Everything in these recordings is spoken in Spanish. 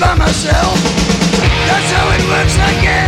by myself. That's how it works, I guess.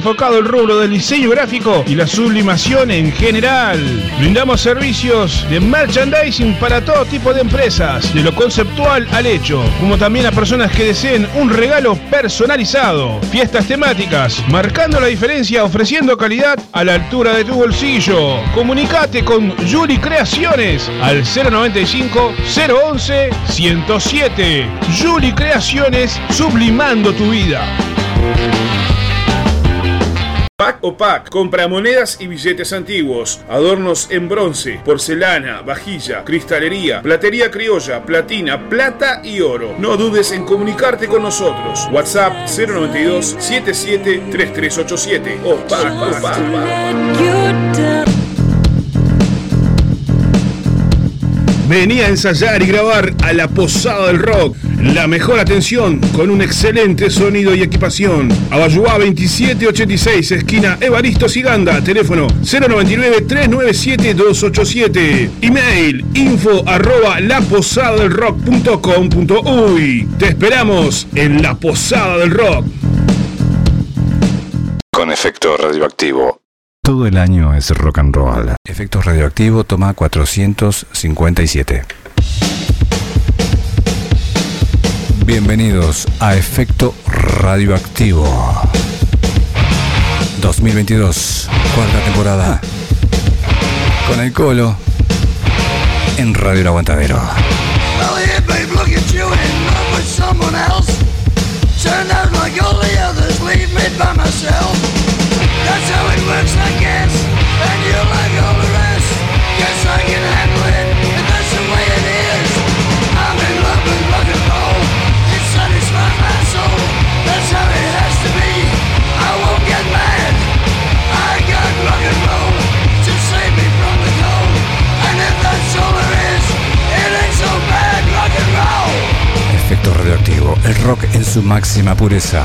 enfocado al rubro del diseño gráfico y la sublimación en general. Brindamos servicios de merchandising para todo tipo de empresas, de lo conceptual al hecho, como también a personas que deseen un regalo personalizado. Fiestas temáticas, marcando la diferencia, ofreciendo calidad a la altura de tu bolsillo. Comunicate con Juli Creaciones al 095 011 107. Juli Creaciones, sublimando tu vida. Pack o Pack, compra monedas y billetes antiguos, adornos en bronce, porcelana, vajilla, cristalería, platería criolla, platina, plata y oro. No dudes en comunicarte con nosotros. WhatsApp 092 77 3387 o Pack. Venía a ensayar y grabar a la Posada del Rock. La mejor atención con un excelente sonido y equipación. Abayuá 2786, esquina Evaristo Siganda. Teléfono 099-397-287. Email info arroba laposadadelrock.com.uy. Te esperamos en la Posada del Rock. Con efecto radioactivo. Todo el año es rock and roll. Efecto radioactivo toma 457. Bienvenidos a Efecto Radioactivo. 2022, cuarta temporada. Con el colo en Radio El Aguantadero. Well, here, babe, look at you in love with someone else. Turned out like all the others, leave me by myself. That's how it works, el rock en su máxima pureza.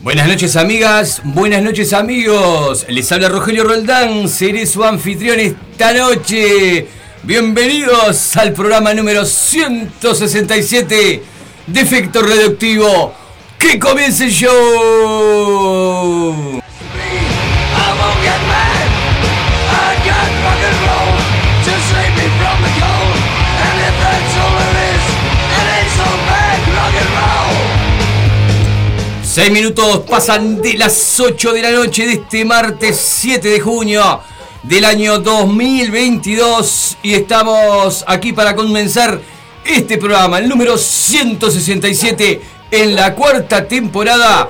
Buenas noches amigas, buenas noches amigos. Les habla Rogelio Roldán, seré su anfitrión esta noche. Bienvenidos al programa número 167 de Efecto Reductivo. ¡Que comience el show! Seis minutos pasan de las 8 de la noche de este martes 7 de junio del año 2022 y estamos aquí para comenzar este programa, el número 167 en la cuarta temporada,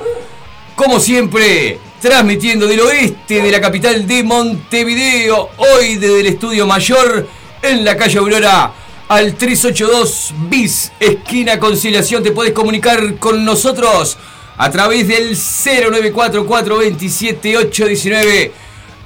como siempre, transmitiendo del oeste de la capital de Montevideo, hoy desde el estudio mayor en la calle Aurora al 382 bis, esquina conciliación, te puedes comunicar con nosotros a través del 094-427-819.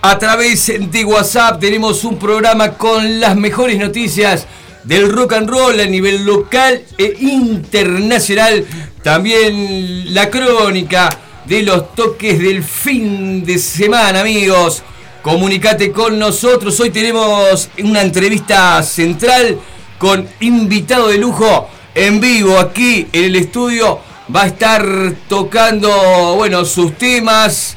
A través de WhatsApp tenemos un programa con las mejores noticias del rock and roll a nivel local e internacional. También la crónica de los toques del fin de semana, amigos. Comunicate con nosotros. Hoy tenemos una entrevista central con invitado de lujo en vivo aquí en el estudio va a estar tocando, bueno, sus temas.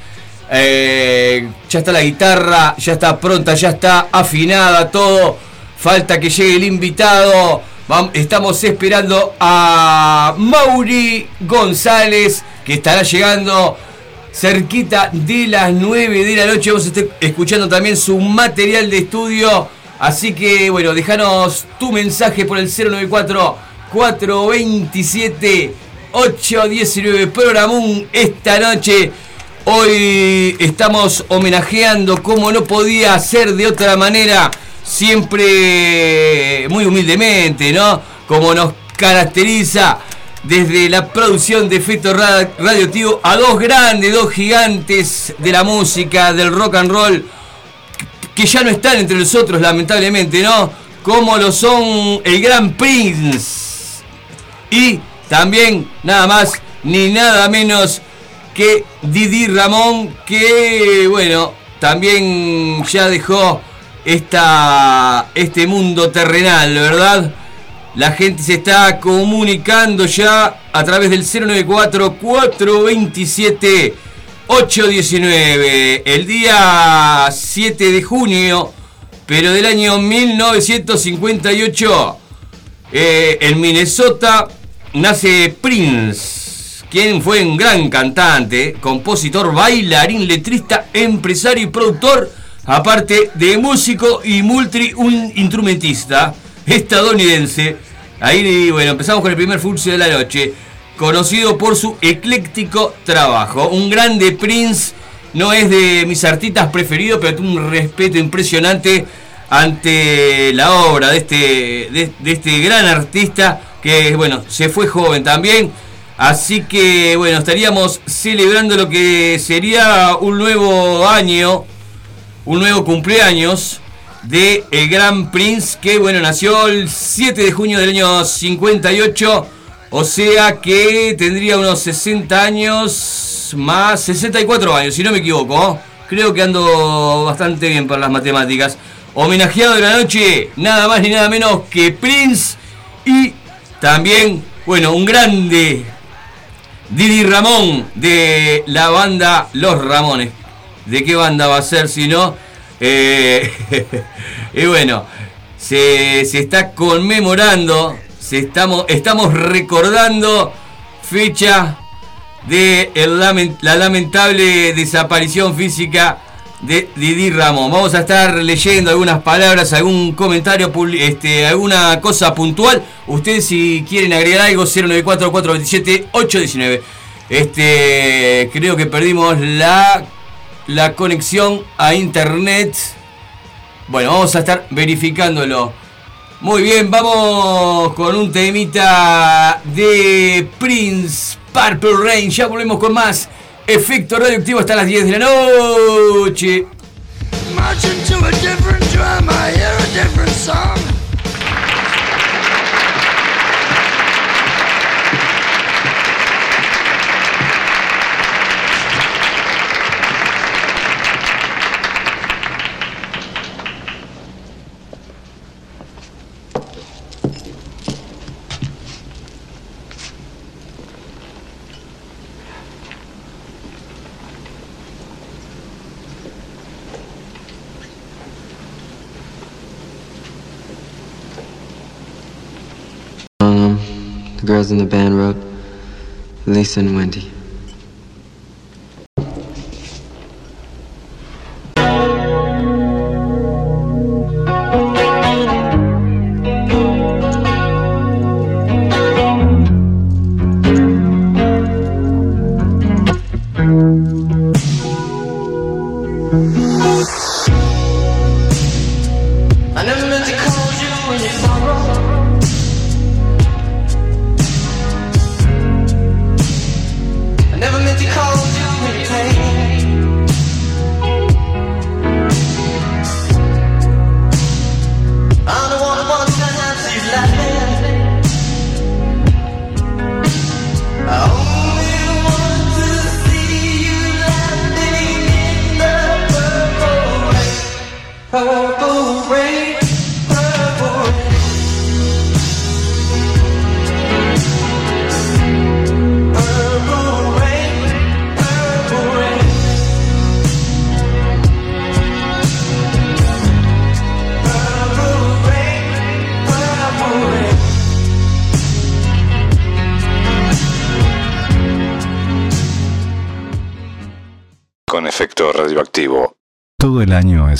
Eh, ya está la guitarra, ya está pronta, ya está afinada todo. Falta que llegue el invitado. Estamos esperando a Mauri González, que estará llegando cerquita de las 9 de la noche. Vamos a estar escuchando también su material de estudio. Así que, bueno, déjanos tu mensaje por el 094 427 8.19 Programún esta noche. Hoy estamos homenajeando, como no podía ser de otra manera, siempre muy humildemente, ¿no? Como nos caracteriza desde la producción de efecto radioactivo a dos grandes, dos gigantes de la música, del rock and roll, que ya no están entre nosotros, lamentablemente, ¿no? Como lo son el Gran Prince y también nada más ni nada menos que Didi Ramón, que bueno, también ya dejó esta, este mundo terrenal, ¿verdad? La gente se está comunicando ya a través del 094-427-819. El día 7 de junio, pero del año 1958, eh, en Minnesota nace Prince, quien fue un gran cantante, compositor, bailarín, letrista, empresario y productor, aparte de músico y multi un instrumentista estadounidense. Ahí, bueno, empezamos con el primer furcio de la noche, conocido por su ecléctico trabajo. Un grande Prince, no es de mis artistas preferidos, pero tengo un respeto impresionante ante la obra de este, de este gran artista que bueno, se fue joven también. Así que bueno, estaríamos celebrando lo que sería un nuevo año, un nuevo cumpleaños de el Gran Prince que bueno, nació el 7 de junio del año 58, o sea que tendría unos 60 años más 64 años, si no me equivoco. Creo que ando bastante bien para las matemáticas. Homenajeado de la noche, nada más ni nada menos que Prince y también, bueno, un grande Didi Ramón de la banda Los Ramones. ¿De qué banda va a ser si no? Eh, y bueno, se, está conmemorando, se estamos, estamos recordando fecha de la lamentable desaparición física de Didi Ramón. Vamos a estar leyendo algunas palabras, algún comentario, este, alguna cosa puntual. Ustedes si quieren agregar algo, 094 427 819. Este, creo que perdimos la, la conexión a internet. Bueno, vamos a estar verificándolo. Muy bien, vamos con un temita de Prince Purple Rain. Ya volvemos con más Efecto radioactivo hasta las 10 de la noche. In the band wrote Lisa and Wendy.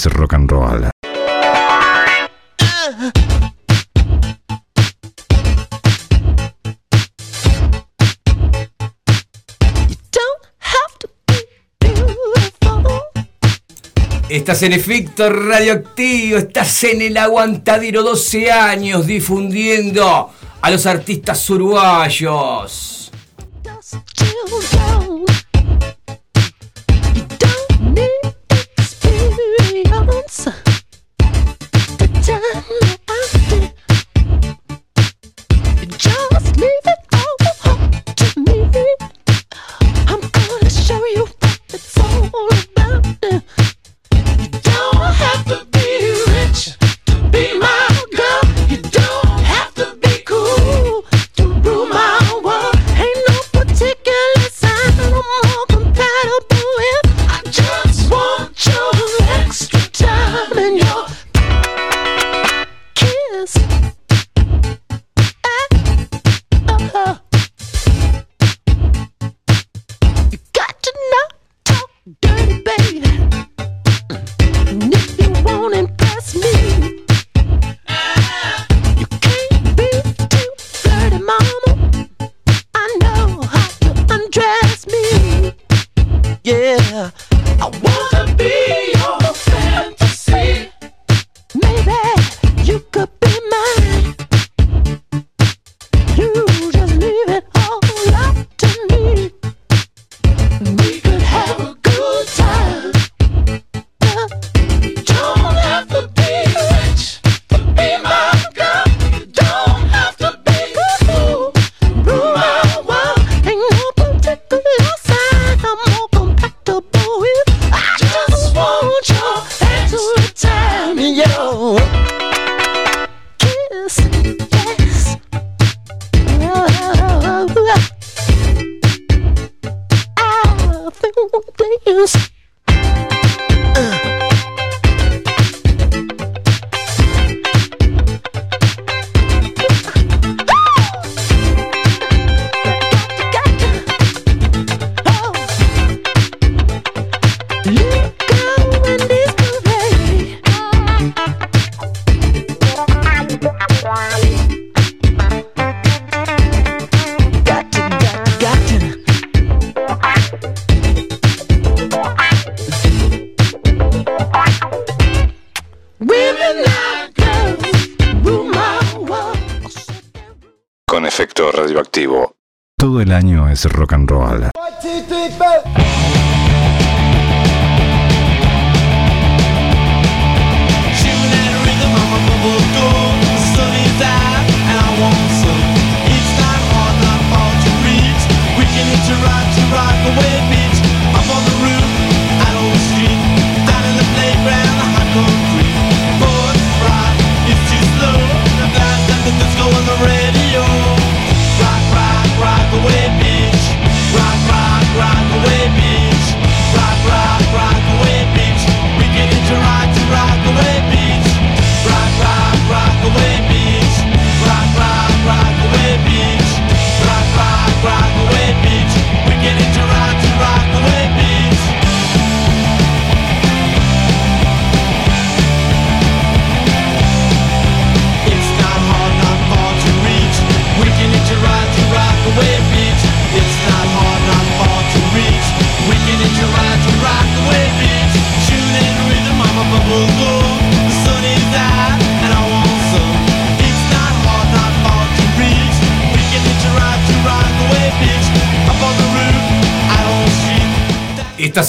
Rock and roll. Estás en efecto radioactivo, estás en el aguantadero 12 años difundiendo a los artistas uruguayos.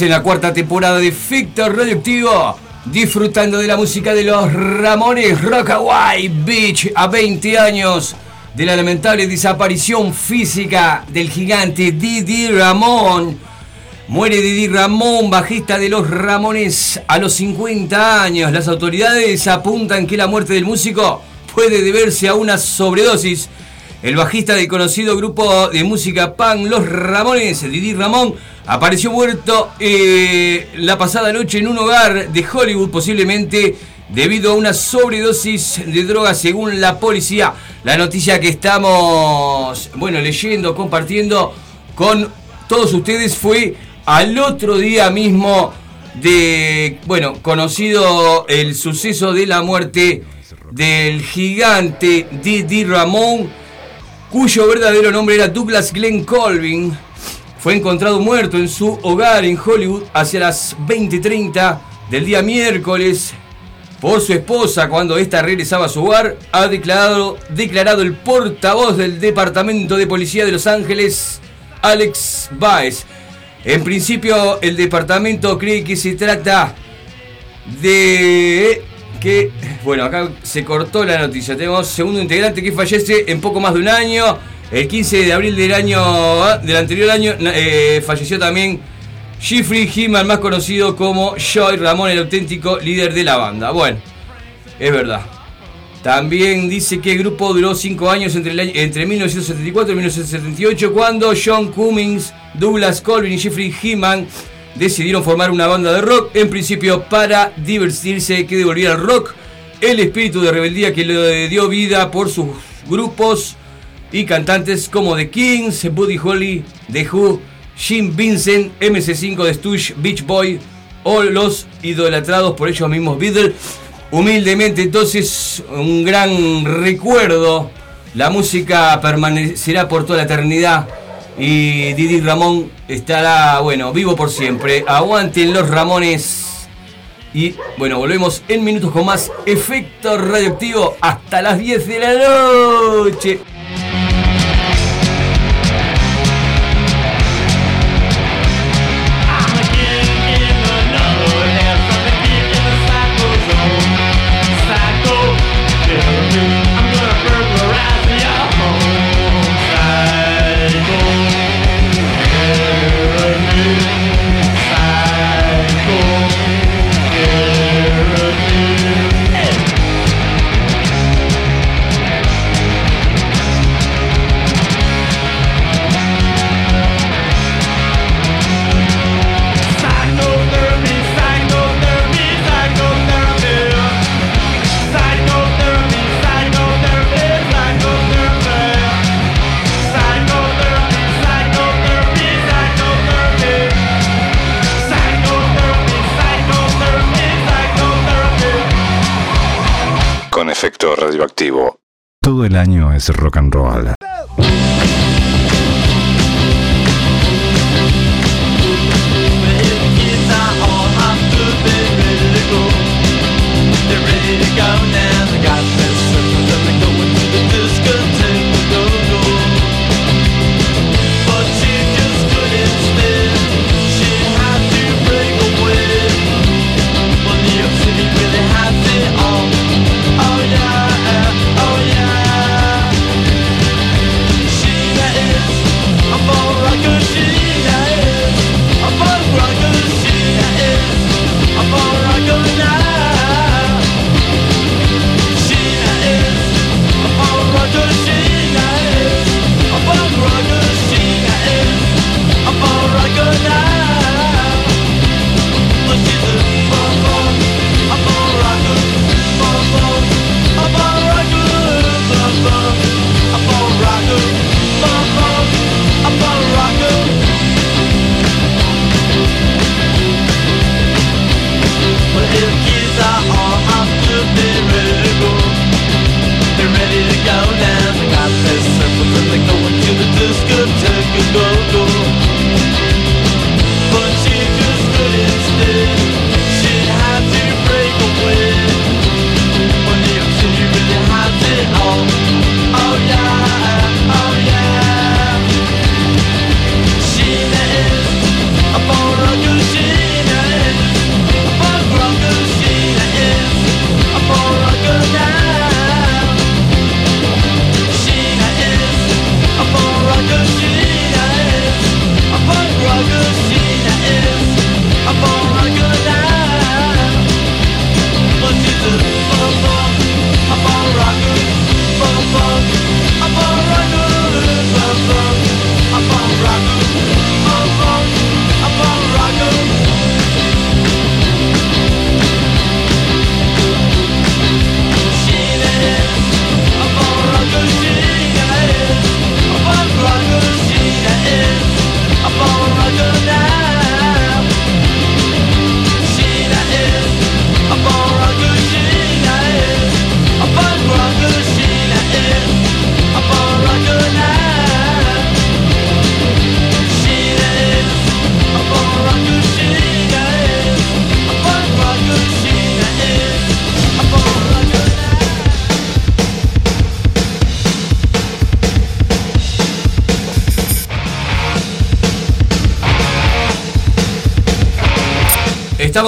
En la cuarta temporada de Fictor Radioactivo, disfrutando de la música de los Ramones Rockaway Beach a 20 años de la lamentable desaparición física del gigante Didi Ramón. Muere Didi Ramón, bajista de los Ramones, a los 50 años. Las autoridades apuntan que la muerte del músico puede deberse a una sobredosis. El bajista del conocido grupo de música pan Los Ramones, Didi Ramón, apareció muerto eh, la pasada noche en un hogar de Hollywood, posiblemente debido a una sobredosis de droga según la policía. La noticia que estamos, bueno, leyendo, compartiendo con todos ustedes fue al otro día mismo de, bueno, conocido el suceso de la muerte del gigante Didi Ramón, cuyo verdadero nombre era Douglas Glenn Colvin fue encontrado muerto en su hogar en Hollywood hacia las 20:30 del día miércoles por su esposa cuando ésta regresaba a su hogar, ha declarado, declarado el portavoz del Departamento de Policía de Los Ángeles, Alex Baez. En principio, el departamento cree que se trata de que, bueno, acá se cortó la noticia. Tenemos segundo integrante que fallece en poco más de un año. El 15 de abril del año del anterior año eh, falleció también Jeffrey Heeman, más conocido como Joy Ramón, el auténtico líder de la banda. Bueno, es verdad. También dice que el grupo duró 5 años entre, entre 1974 y 1978 cuando John Cummings, Douglas Colvin y Jeffrey Heeman decidieron formar una banda de rock, en principio para divertirse, que devolviera al rock el espíritu de rebeldía que le dio vida por sus grupos y cantantes como The Kings, Buddy Holly, The Who, Jim Vincent, MC5 de Stooge, Beach Boy o los idolatrados por ellos mismos Beatles. Humildemente entonces un gran recuerdo. La música permanecerá por toda la eternidad y Didi Ramón estará, bueno, vivo por siempre. Aguanten los Ramones. Y bueno, volvemos en minutos con más efecto radioactivo hasta las 10 de la noche. Efecto radioactivo. Todo el año es rock and roll.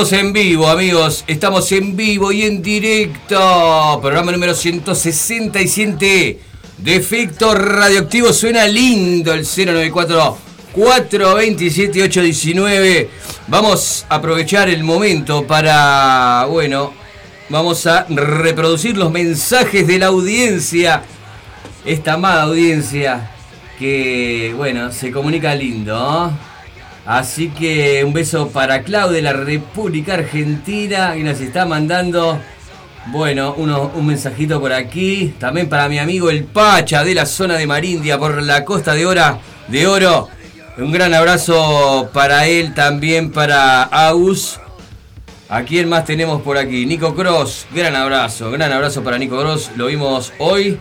Estamos en vivo, amigos. Estamos en vivo y en directo. Programa número 167 de efecto radioactivo. Suena lindo el 094 427 819. Vamos a aprovechar el momento para, bueno, vamos a reproducir los mensajes de la audiencia. Esta amada audiencia que, bueno, se comunica lindo. Así que un beso para Clau de la República Argentina que nos está mandando, bueno, un mensajito por aquí. También para mi amigo el Pacha de la zona de Marindia por la costa de, Hora, de Oro. Un gran abrazo para él, también para Agus. ¿A quién más tenemos por aquí? Nico Cross, gran abrazo, gran abrazo para Nico Cross. Lo vimos hoy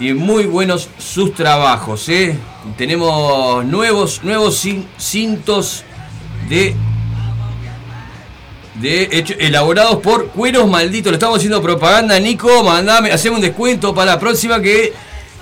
y muy buenos sus trabajos. ¿eh? Tenemos nuevos, nuevos cintos de, de hecho, elaborados por Cueros Malditos. Le estamos haciendo propaganda, Nico. Mandame, hacemos un descuento para la próxima que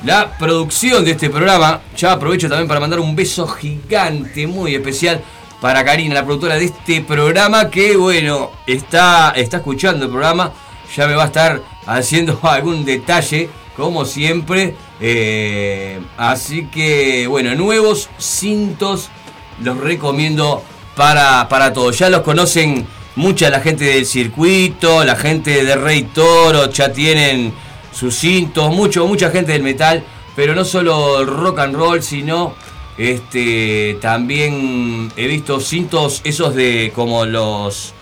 la producción de este programa. Ya aprovecho también para mandar un beso gigante, muy especial. Para Karina, la productora de este programa, que bueno, está, está escuchando el programa, ya me va a estar haciendo algún detalle como siempre. Eh, así que, bueno, nuevos cintos los recomiendo para, para todos. Ya los conocen mucha la gente del circuito, la gente de Rey Toro, ya tienen sus cintos, mucho, mucha gente del metal, pero no solo rock and roll, sino este también he visto cintos esos de como los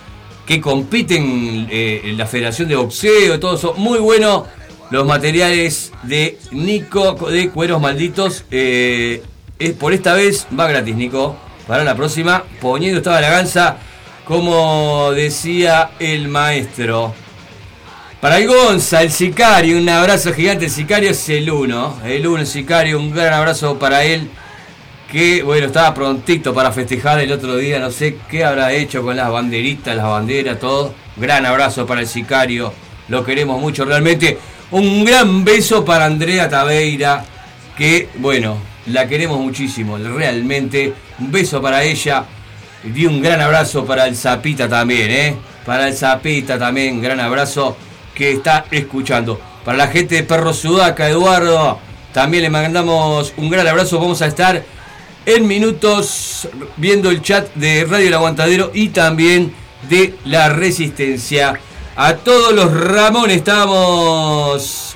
que compiten eh, en la Federación de Boxeo, todo eso, muy bueno los materiales de Nico de Cueros Malditos. Eh, es, por esta vez va gratis, Nico. Para la próxima, poniendo esta ganza como decía el maestro. Para el Gonza, el sicario, un abrazo gigante. El sicario es el uno. El uno, el sicario, un gran abrazo para él. Que, bueno, estaba prontito para festejar el otro día. No sé qué habrá hecho con las banderitas, las banderas, todo. Gran abrazo para el sicario lo queremos mucho realmente. Un gran beso para Andrea Taveira, que bueno, la queremos muchísimo, realmente. Un beso para ella. Y un gran abrazo para el Zapita también, ¿eh? Para el Zapita también, gran abrazo que está escuchando. Para la gente de Perro Sudaca, Eduardo, también le mandamos un gran abrazo. Vamos a estar en minutos viendo el chat de Radio El Aguantadero y también de La Resistencia. A todos los Ramón estamos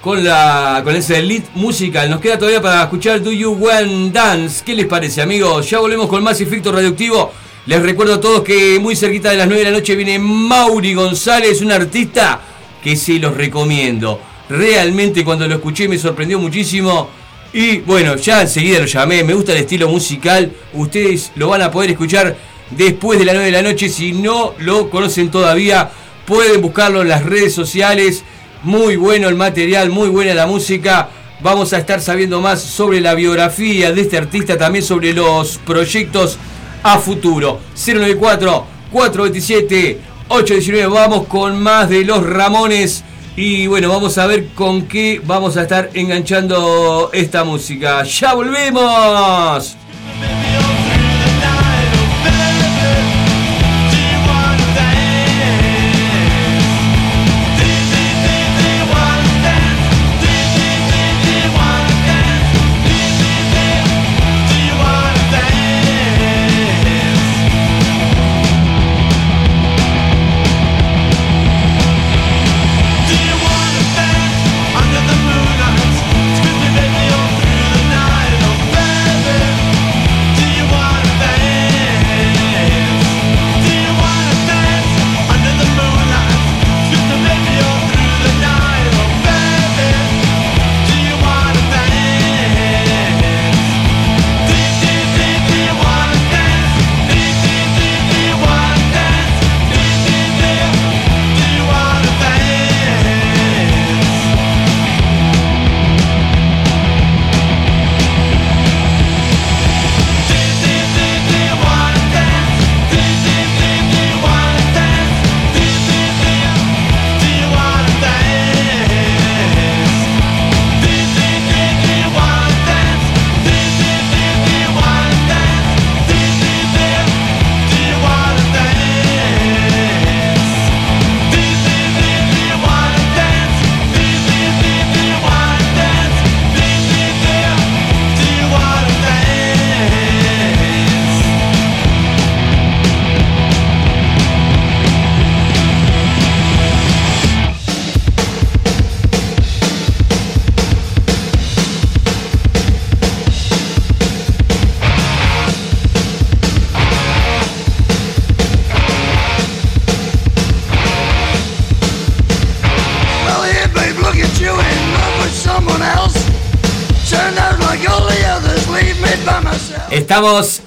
con la con ese lead musical. Nos queda todavía para escuchar Do You Want Dance. ¿Qué les parece, amigos? Ya volvemos con más efecto radioactivo. Les recuerdo a todos que muy cerquita de las 9 de la noche viene Mauri González, un artista que sí los recomiendo. Realmente cuando lo escuché me sorprendió muchísimo. Y bueno, ya enseguida lo llamé, me gusta el estilo musical. Ustedes lo van a poder escuchar después de las 9 de la noche. Si no lo conocen todavía, pueden buscarlo en las redes sociales muy bueno el material, muy buena la música. Vamos a estar sabiendo más sobre la biografía de este artista, también sobre los proyectos a futuro. 094 427 819. Vamos con más de los Ramones. Y bueno, vamos a ver con qué vamos a estar enganchando esta música. ¡Ya volvemos!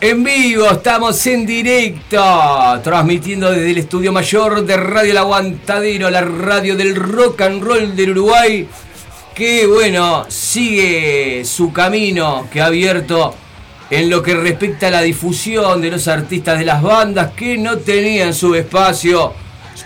En vivo, estamos en directo, transmitiendo desde el estudio mayor de Radio El Aguantadero, la radio del rock and roll del Uruguay, que bueno, sigue su camino que ha abierto en lo que respecta a la difusión de los artistas de las bandas que no tenían su espacio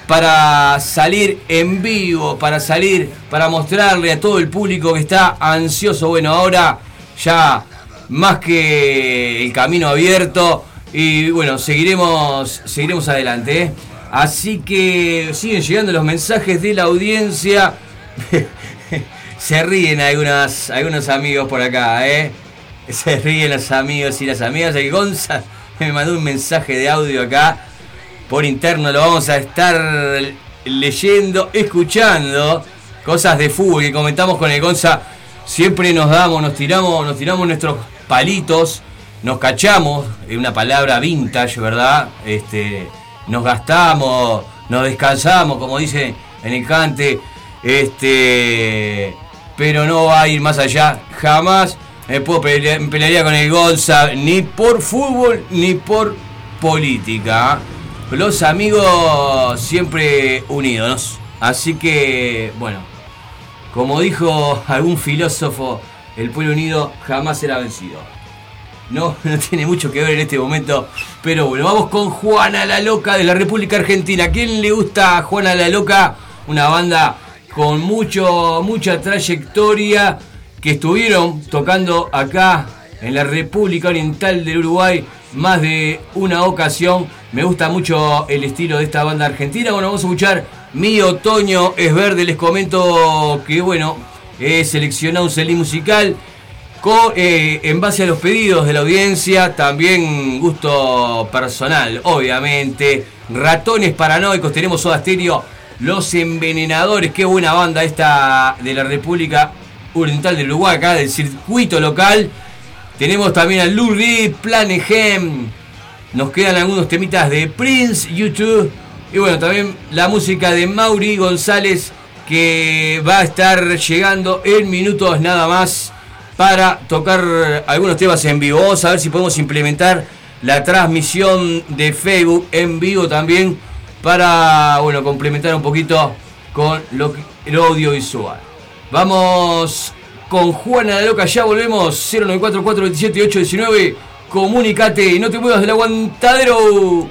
para salir en vivo, para salir, para mostrarle a todo el público que está ansioso. Bueno, ahora ya más que el camino abierto. Y bueno, seguiremos, seguiremos adelante. ¿eh? Así que siguen llegando los mensajes de la audiencia. Se ríen algunos, algunos amigos por acá, ¿eh? Se ríen los amigos y las amigas. El Gonza me mandó un mensaje de audio acá por interno. Lo vamos a estar leyendo, escuchando cosas de fútbol que comentamos con el Gonza. Siempre nos damos, nos tiramos, nos tiramos nuestros palitos, nos cachamos, es una palabra vintage, ¿verdad? Este, nos gastamos, nos descansamos, como dice en el cante, este, pero no va a ir más allá, jamás me puedo pelear, pelearía con el Gonza, ni por fútbol, ni por política. Los amigos siempre unidos, así que, bueno, como dijo algún filósofo, el pueblo unido jamás será vencido. No, no tiene mucho que ver en este momento, pero bueno, vamos con Juana la Loca de la República Argentina. ¿A quién le gusta Juana la Loca? una banda con mucho, mucha trayectoria que estuvieron tocando acá en la República Oriental del Uruguay más de una ocasión. Me gusta mucho el estilo de esta banda argentina. Bueno, vamos a escuchar Mi Otoño es Verde. Les comento que, bueno, he seleccionado un CD musical eh, en base a los pedidos de la audiencia, también gusto personal, obviamente. Ratones paranoicos, tenemos Soda Stereo, Los Envenenadores, qué buena banda esta de la República Oriental del Uruguay, acá del circuito local. Tenemos también a Lou Reed, Planegem. Nos quedan algunos temitas de Prince, YouTube. Y bueno, también la música de Mauri González que va a estar llegando en minutos nada más para tocar algunos temas en vivo. Vamos a ver si podemos implementar la transmisión de Facebook en vivo también para bueno, complementar un poquito con lo, el audiovisual. Vamos con Juana la Loca, ya volvemos 0944 27 Comunicate y no te muevas del aguantadero.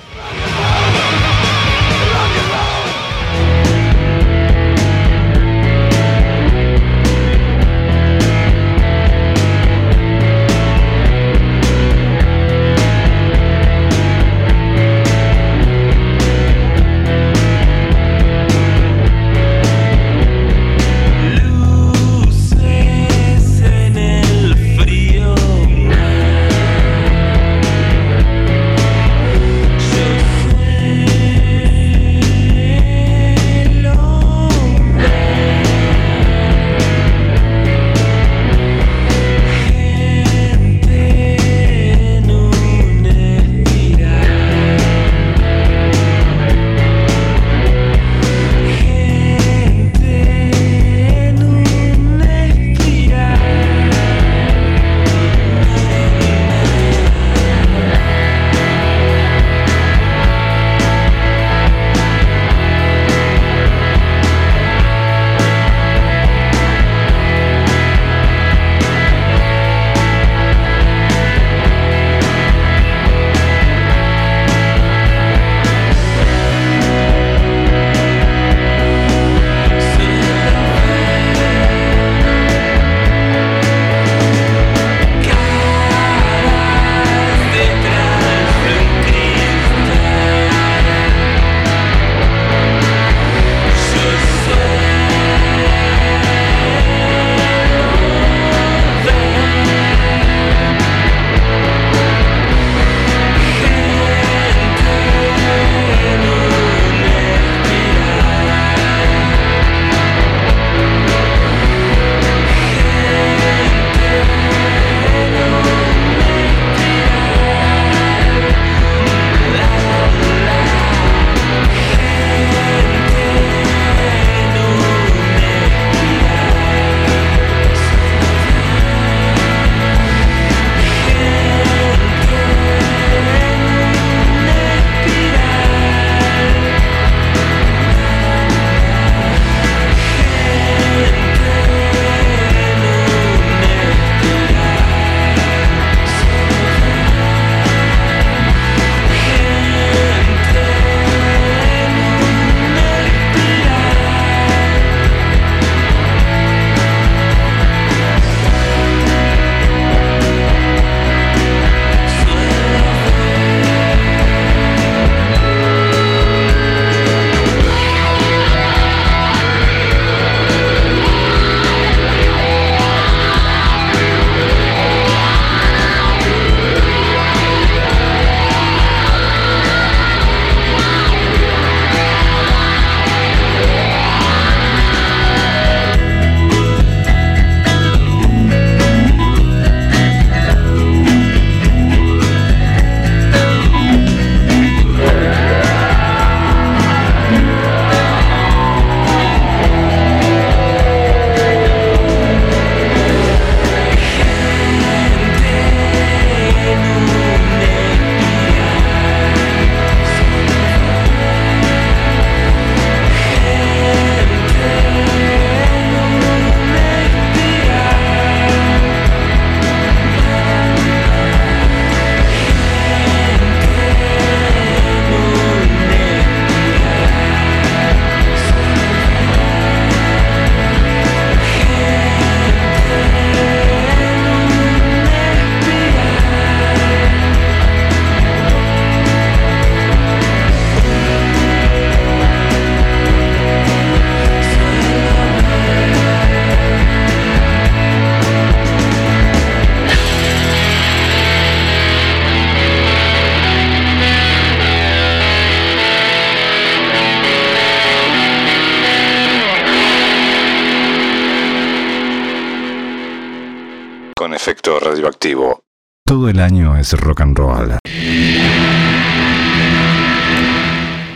Rock and roll.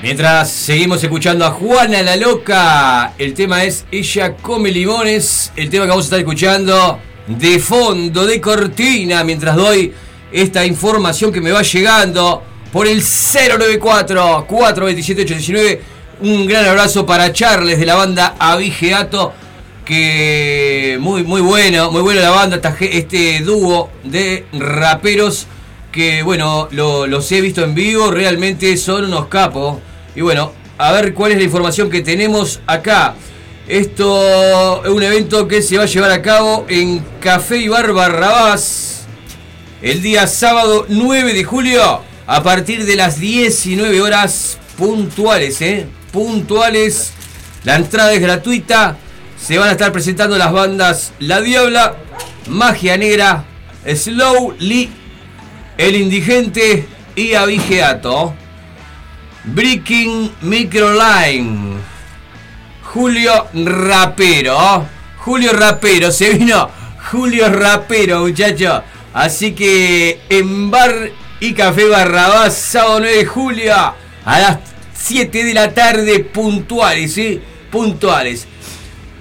Mientras seguimos escuchando a Juana la Loca, el tema es Ella come limones, el tema que vamos a estar escuchando de fondo, de cortina, mientras doy esta información que me va llegando por el 094 427 819. Un gran abrazo para Charles de la banda Avigeato, que muy muy bueno, muy bueno la banda, este dúo de raperos que bueno, los he visto en vivo, realmente son unos capos. Y bueno, a ver cuál es la información que tenemos acá. Esto es un evento que se va a llevar a cabo en Café y Bar Barrabás el día sábado 9 de julio a partir de las 19 horas puntuales, ¿eh? Puntuales. La entrada es gratuita. Se van a estar presentando las bandas La Diabla, Magia Negra, Slowly, El Indigente y Avigeato. Breaking Microline. Julio Rapero. Julio Rapero, se vino Julio Rapero, muchachos. Así que en Bar y Café Barrabás, sábado 9 de julio, a las 7 de la tarde, puntuales, ¿sí? Puntuales.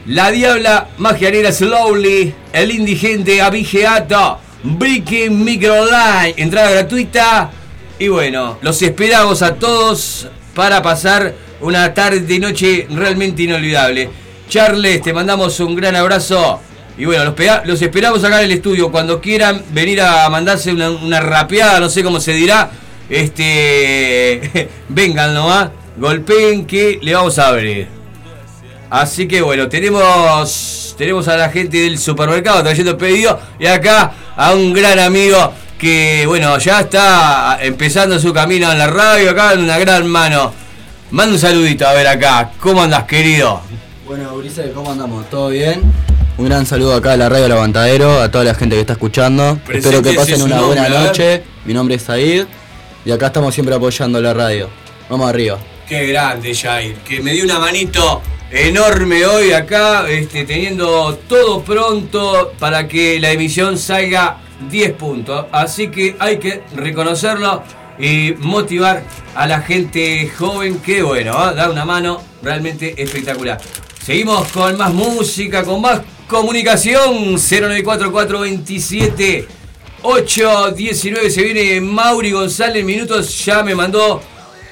La Diabla, Magia Negra Slowly, El Indigente, Avigeato, Breaking Microline, entrada gratuita y bueno, los esperamos a todos para pasar una tarde y noche realmente inolvidable. Charles, te mandamos un gran abrazo. Y bueno, los, esperamos acá en el estudio. Cuando quieran venir a mandarse una, rapeada, no sé cómo se dirá. Este. vengan nomás. Golpeen que le vamos a abrir. Así que bueno, tenemos. Tenemos a la gente del supermercado trayendo pedido. Y acá a un gran amigo que bueno, ya está empezando su camino en la radio, acá en una gran mano. Manda un saludito a ver acá, ¿cómo andas querido? Bueno, Ulises, ¿cómo andamos? ¿Todo bien? Un gran saludo acá a la radio Levantadero, a toda la gente que está escuchando. Espero que pasen una buena noche. Mi nombre es Said y acá estamos siempre apoyando la radio. Vamos arriba. Qué grande, Jair, que me dio una manito enorme hoy acá, este, teniendo todo pronto para que la emisión salga 10 puntos. Así que hay que reconocerlo y motivar a la gente joven que, bueno, ¿eh? da una mano realmente espectacular. Seguimos con más música, con más comunicación. 094427 819 se viene Mauri González minutos. Ya me mandó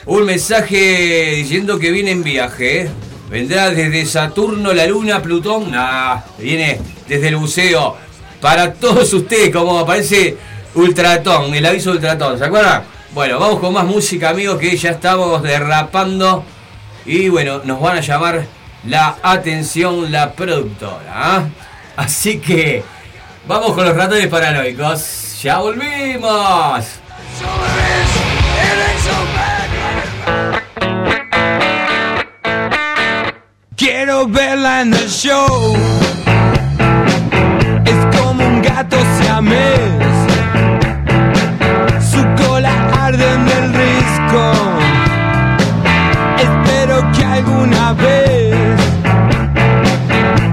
un mensaje diciendo que viene en viaje. ¿eh? Vendrá desde Saturno, la Luna, Plutón. Nah, viene desde el buceo para todos ustedes, como aparece Ultratón, el aviso Ultratón, ¿se acuerdan? Bueno, vamos con más música, amigos, que ya estamos derrapando. Y bueno, nos van a llamar la atención la productora. ¿ah? Así que vamos con los ratones paranoicos. ¡Ya volvimos! Quiero verla en el show gato siamés. Su cola arde en el risco. Espero que alguna vez,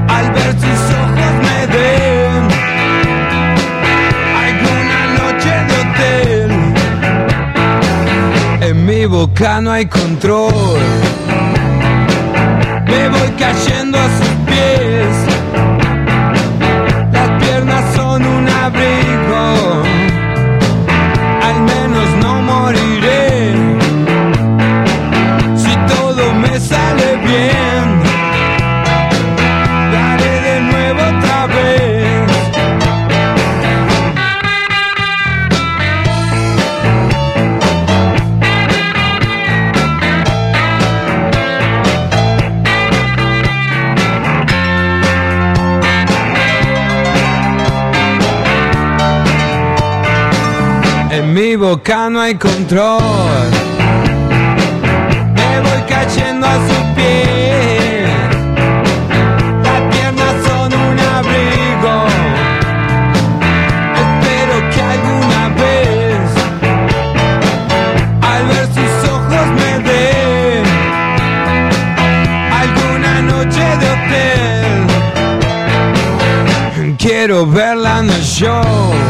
al ver sus ojos, me den alguna noche de hotel. En mi boca no hay control. Cayendo a sus boca no hay control. Me voy cayendo a sus pies. Las piernas son un abrigo. Espero que alguna vez, al ver sus ojos, me den alguna noche de hotel. quiero verla en el show.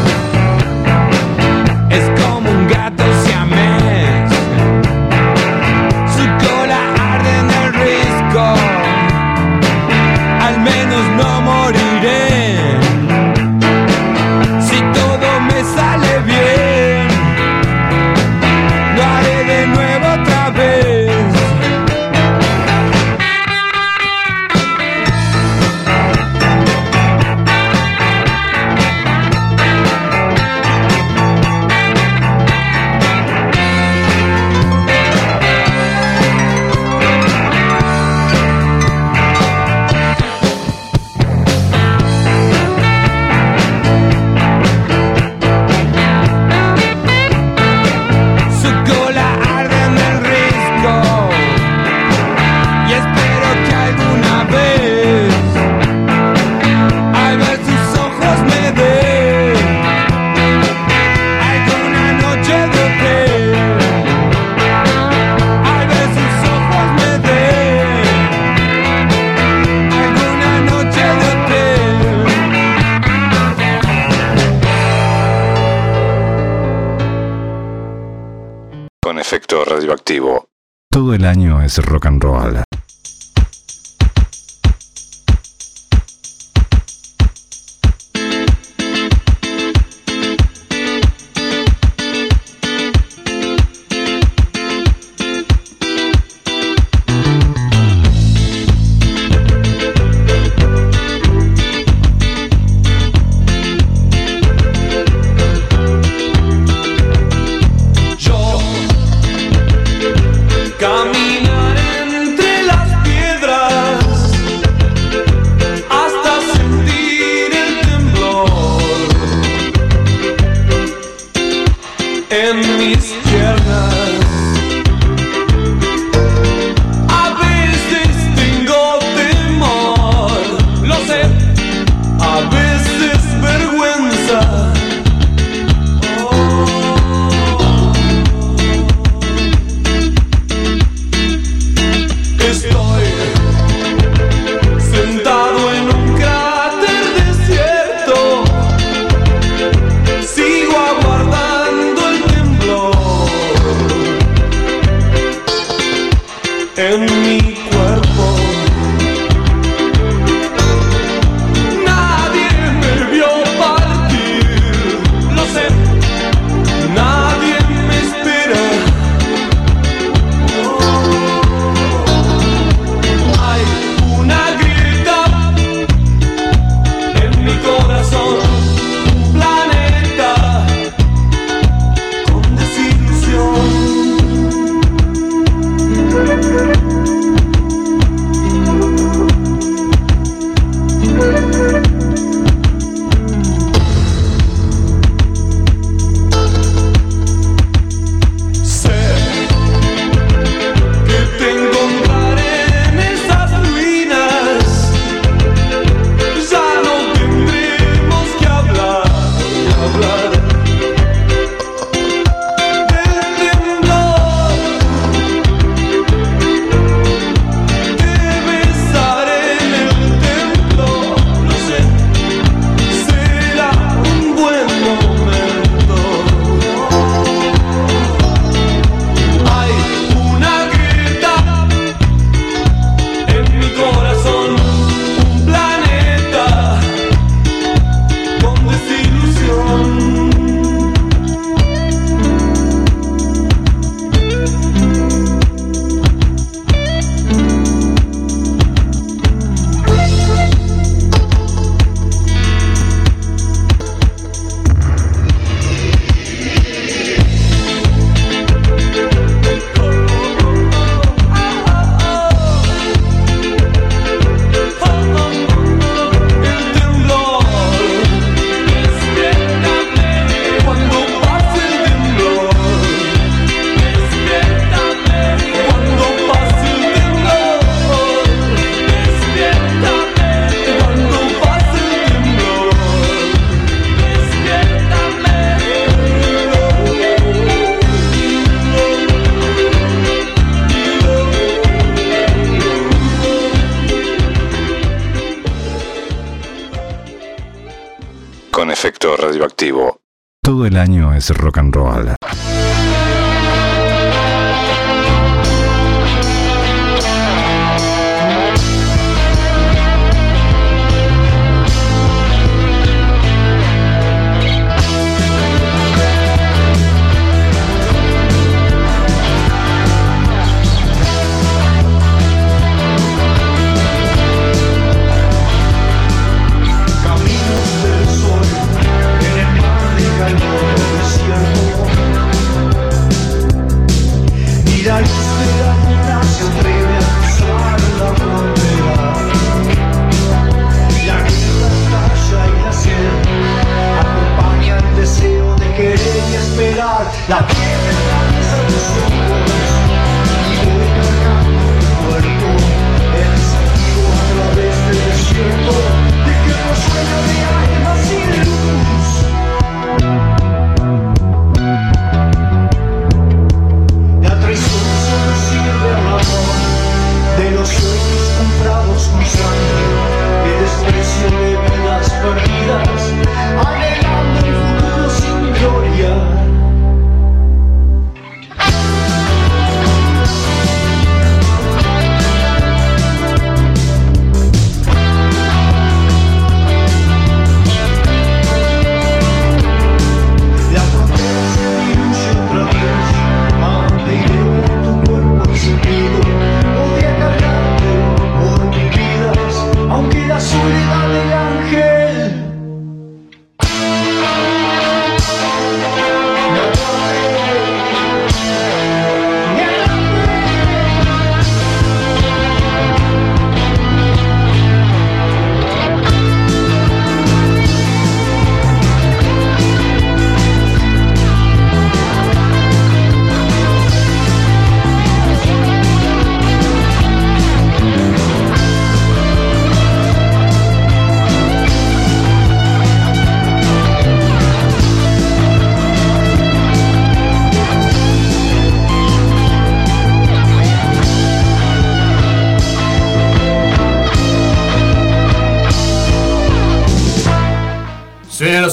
Rock and roll.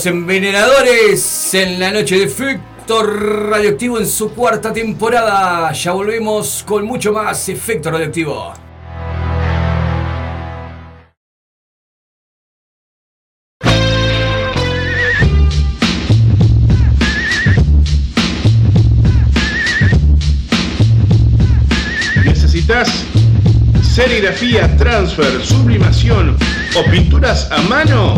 Envenenadores en la noche de Efecto Radioactivo en su cuarta temporada. Ya volvemos con mucho más Efecto Radioactivo. ¿Necesitas serigrafía, transfer, sublimación o pinturas a mano?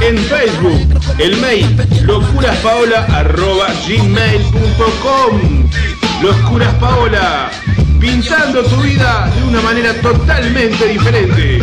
en Facebook, el mail locuraspaola.gmail.com Locuras Paola, pintando tu vida de una manera totalmente diferente.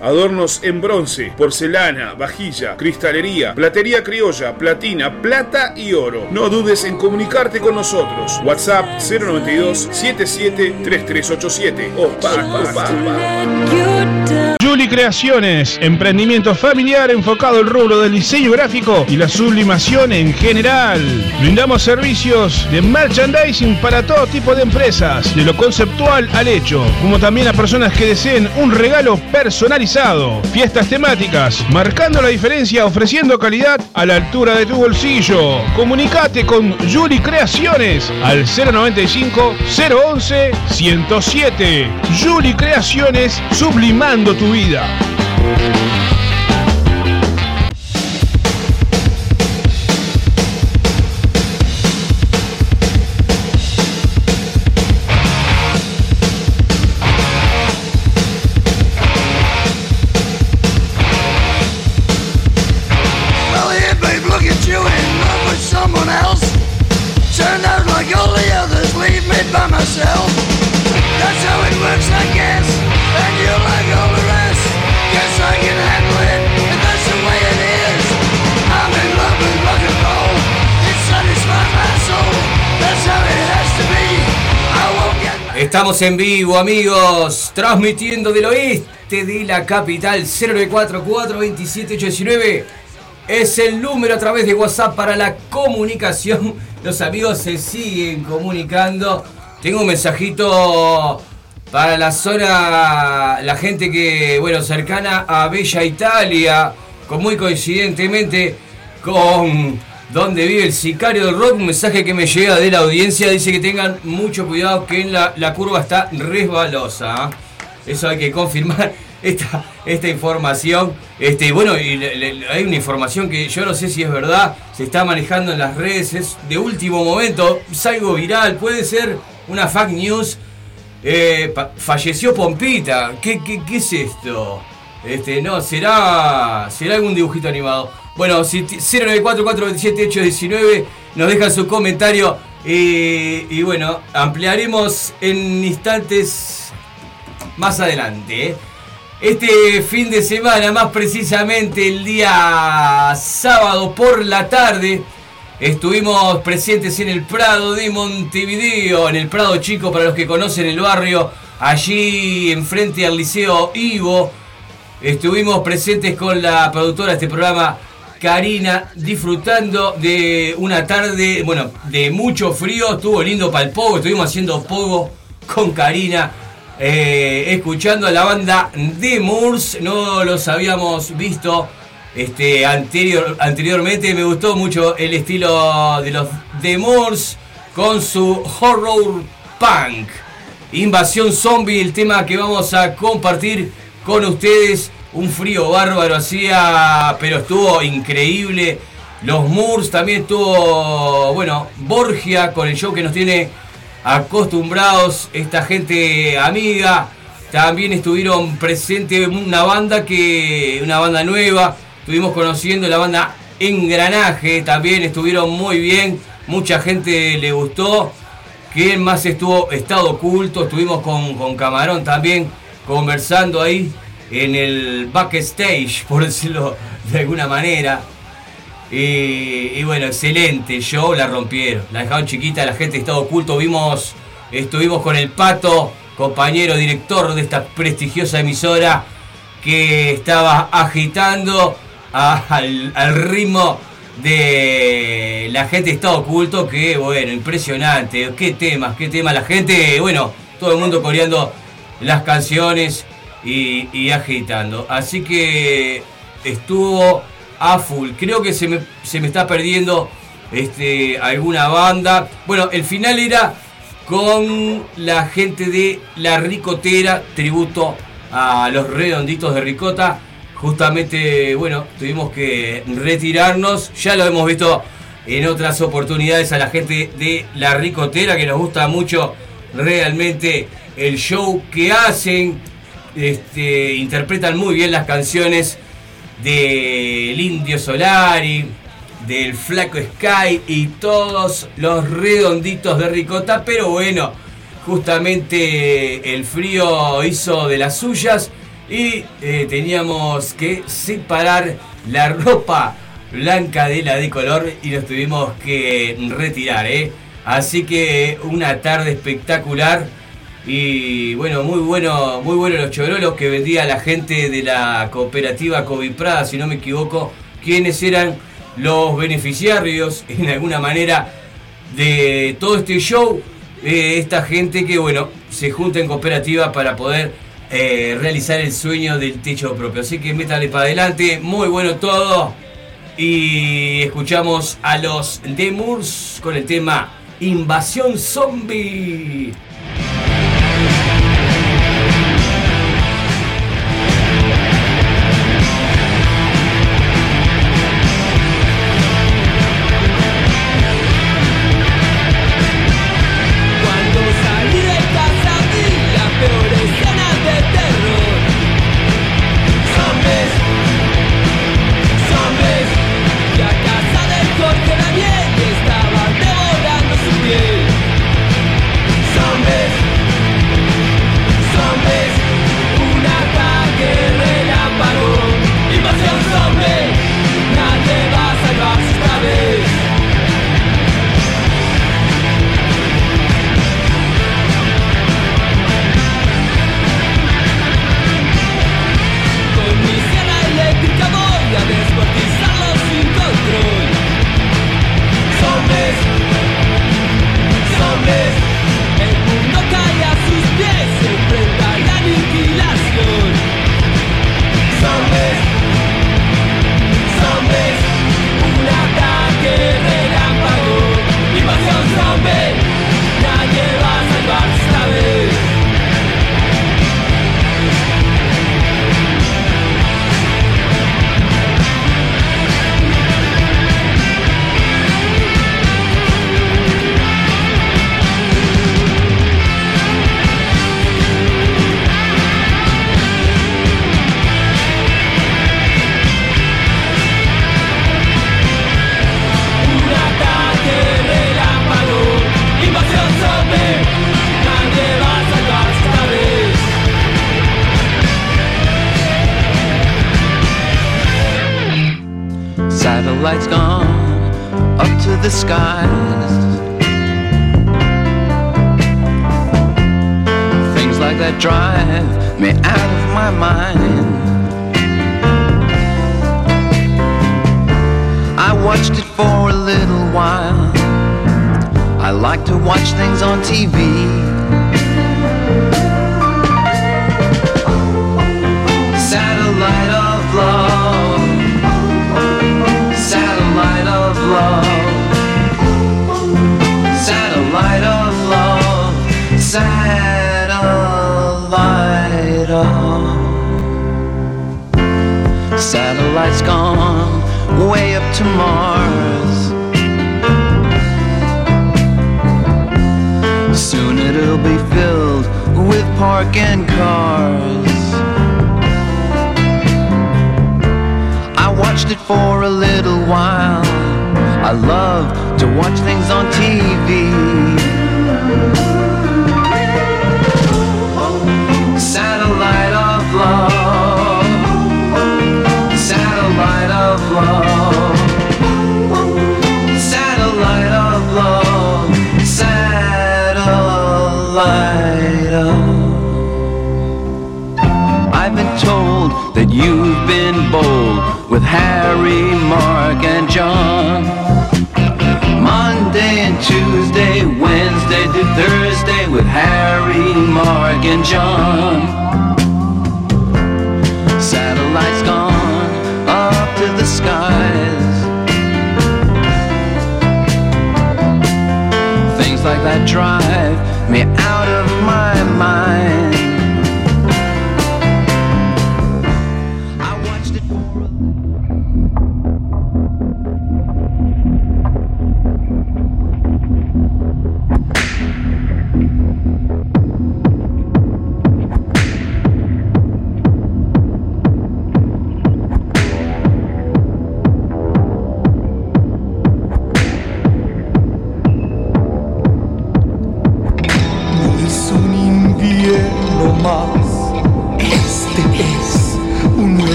adornos en bronce, porcelana, vajilla, cristalería, platería criolla, platina, plata y oro. No dudes en comunicarte con nosotros. WhatsApp 092 77 3387 o Julie Creaciones, emprendimiento familiar enfocado al rubro del diseño gráfico y las sublimación en general. Brindamos servicios de merchandising para todo tipo de empresas, de lo conceptual al hecho, como también a personas que deseen un regalo personalizado. Fiestas temáticas, marcando la diferencia, ofreciendo calidad a la altura de tu bolsillo. Comunicate con Yuli Creaciones al 095 011 107. Yuli Creaciones, sublimando tu vida. Estamos en vivo, amigos, transmitiendo del oeste de la capital 094-427-819. Es el número a través de WhatsApp para la comunicación. Los amigos se siguen comunicando. Tengo un mensajito para la zona, la gente que, bueno, cercana a Bella Italia, con muy coincidentemente con donde vive el sicario del rock. Un mensaje que me llega de la audiencia dice que tengan mucho cuidado que en la, la curva está resbalosa. ¿ah? Eso hay que confirmar esta, esta información. Este, bueno, y hay una información que yo no sé si es verdad, se está manejando en las redes, es de último momento, es algo viral, puede ser una fake news. Eh, falleció Pompita. ¿Qué, ¿Qué, qué, es esto? Este, no, será. será algún dibujito animado. Bueno, si 094-427-819 nos dejan su comentario. y bueno, ampliaremos en instantes más adelante. ¿eh? Este fin de semana, más precisamente el día sábado por la tarde, estuvimos presentes en el Prado de Montevideo, en el Prado Chico, para los que conocen el barrio, allí enfrente al Liceo Ivo. Estuvimos presentes con la productora de este programa, Karina disfrutando de una tarde, bueno, de mucho frío, estuvo lindo para el pogo, estuvimos haciendo pogo con Karina, eh, escuchando a la banda de Moors, no los habíamos visto este, anterior, anteriormente, me gustó mucho el estilo de los de Moors con su horror punk. Invasión Zombie, el tema que vamos a compartir con ustedes un frío bárbaro hacía, pero estuvo increíble. Los Moors también estuvo, bueno, Borgia con el show que nos tiene acostumbrados, esta gente amiga. También estuvieron presentes una banda que, una banda nueva. Estuvimos conociendo la banda Engranaje, también estuvieron muy bien. Mucha gente le gustó. ¿Quién más estuvo? Estado oculto. Estuvimos con, con Camarón también conversando ahí en el backstage, por decirlo de alguna manera. Y, bueno, excelente show, la rompieron. La dejaron chiquita, la gente estaba oculto. Vimos, estuvimos con el Pato, compañero director de esta prestigiosa emisora, que estaba agitando al, ritmo de la gente estaba oculto. Que bueno, impresionante. Qué temas, qué temas. La gente, bueno, todo el mundo coreando las canciones y, agitando. Así que estuvo a full. Creo que se me, se me está perdiendo este, alguna banda. Bueno, el final era con la gente de La Ricotera, tributo a los redonditos de Ricota. Justamente, bueno, tuvimos que retirarnos. Ya lo hemos visto en otras oportunidades a la gente de La Ricotera, que nos gusta mucho realmente el show que hacen este, interpretan muy bien las canciones del Indio Solari, del Flaco Sky y todos los redonditos de ricota, pero bueno, justamente el frío hizo de las suyas y eh, teníamos que separar la ropa blanca de la de color y nos tuvimos que retirar, ¿eh? Así que una tarde espectacular y bueno, muy bueno, muy bueno los chorolos que vendía la gente de la cooperativa Coviprada, si no me equivoco, quienes eran los beneficiarios en alguna manera de todo este show. Esta gente que, bueno, se junta en cooperativa para poder eh, realizar el sueño del techo propio. Así que métale para adelante, muy bueno todo. Y escuchamos a los Demurs con el tema Invasión Zombie.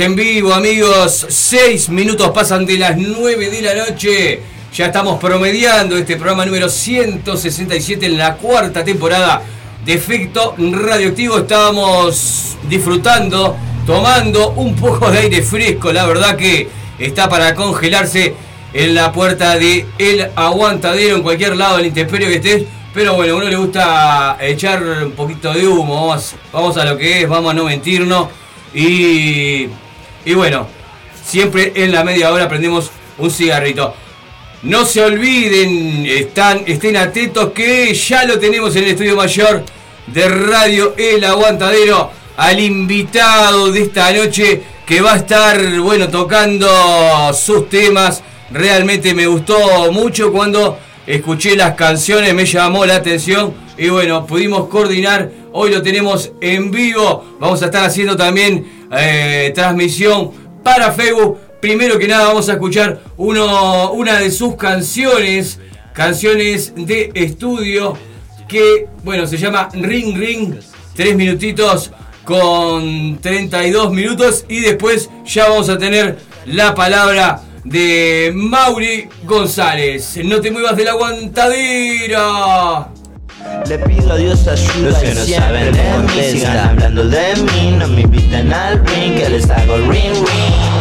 En vivo, amigos. Seis minutos pasan de las 9 de la noche. Ya estamos promediando este programa número 167 en la cuarta temporada de Efecto Radioactivo. Estábamos disfrutando, tomando un poco de aire fresco. La verdad que está para congelarse en la puerta de El Aguantadero, en cualquier lado del intemperio que estés. Pero bueno, a uno le gusta echar un poquito de humo. Vamos, vamos a lo que es, vamos a no mentirnos. Y, y bueno, siempre en la media hora prendemos un cigarrito. No se olviden, están, estén atentos que ya lo tenemos en el estudio mayor de Radio El Aguantadero al invitado de esta noche que va a estar, bueno, tocando sus temas. Realmente me gustó mucho cuando escuché las canciones, me llamó la atención y bueno, pudimos coordinar. Hoy lo tenemos en vivo. Vamos a estar haciendo también eh, transmisión para Facebook primero que nada vamos a escuchar uno, una de sus canciones, canciones de estudio, que, bueno, se llama Ring Ring, tres minutitos con 32 minutos y después ya vamos a tener la palabra de Mauri González. No te muevas de la aguantadera. Le pido a Dios ayuda Los que no saben de mí sigan hablando de mí No me inviten al ring que les hago ring ring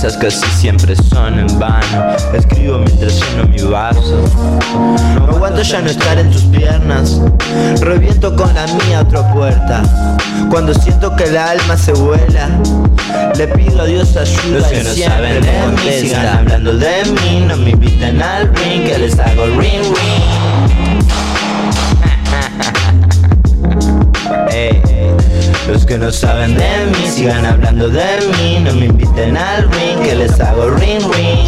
promesas casi siempre son en vano. Escribo mientras lleno mi vaso. No aguanto ya no estar en tus piernas. Reviento con la mía otra puerta. Cuando siento que el alma se vuela, le pido a Dios ayuda. Los que no saben de mí sigan hablando de mí. No me inviten al ring que les hago ring ring. Los que no saben de mí sigan hablando de mí. No me inviten al ring que les hago ring ring.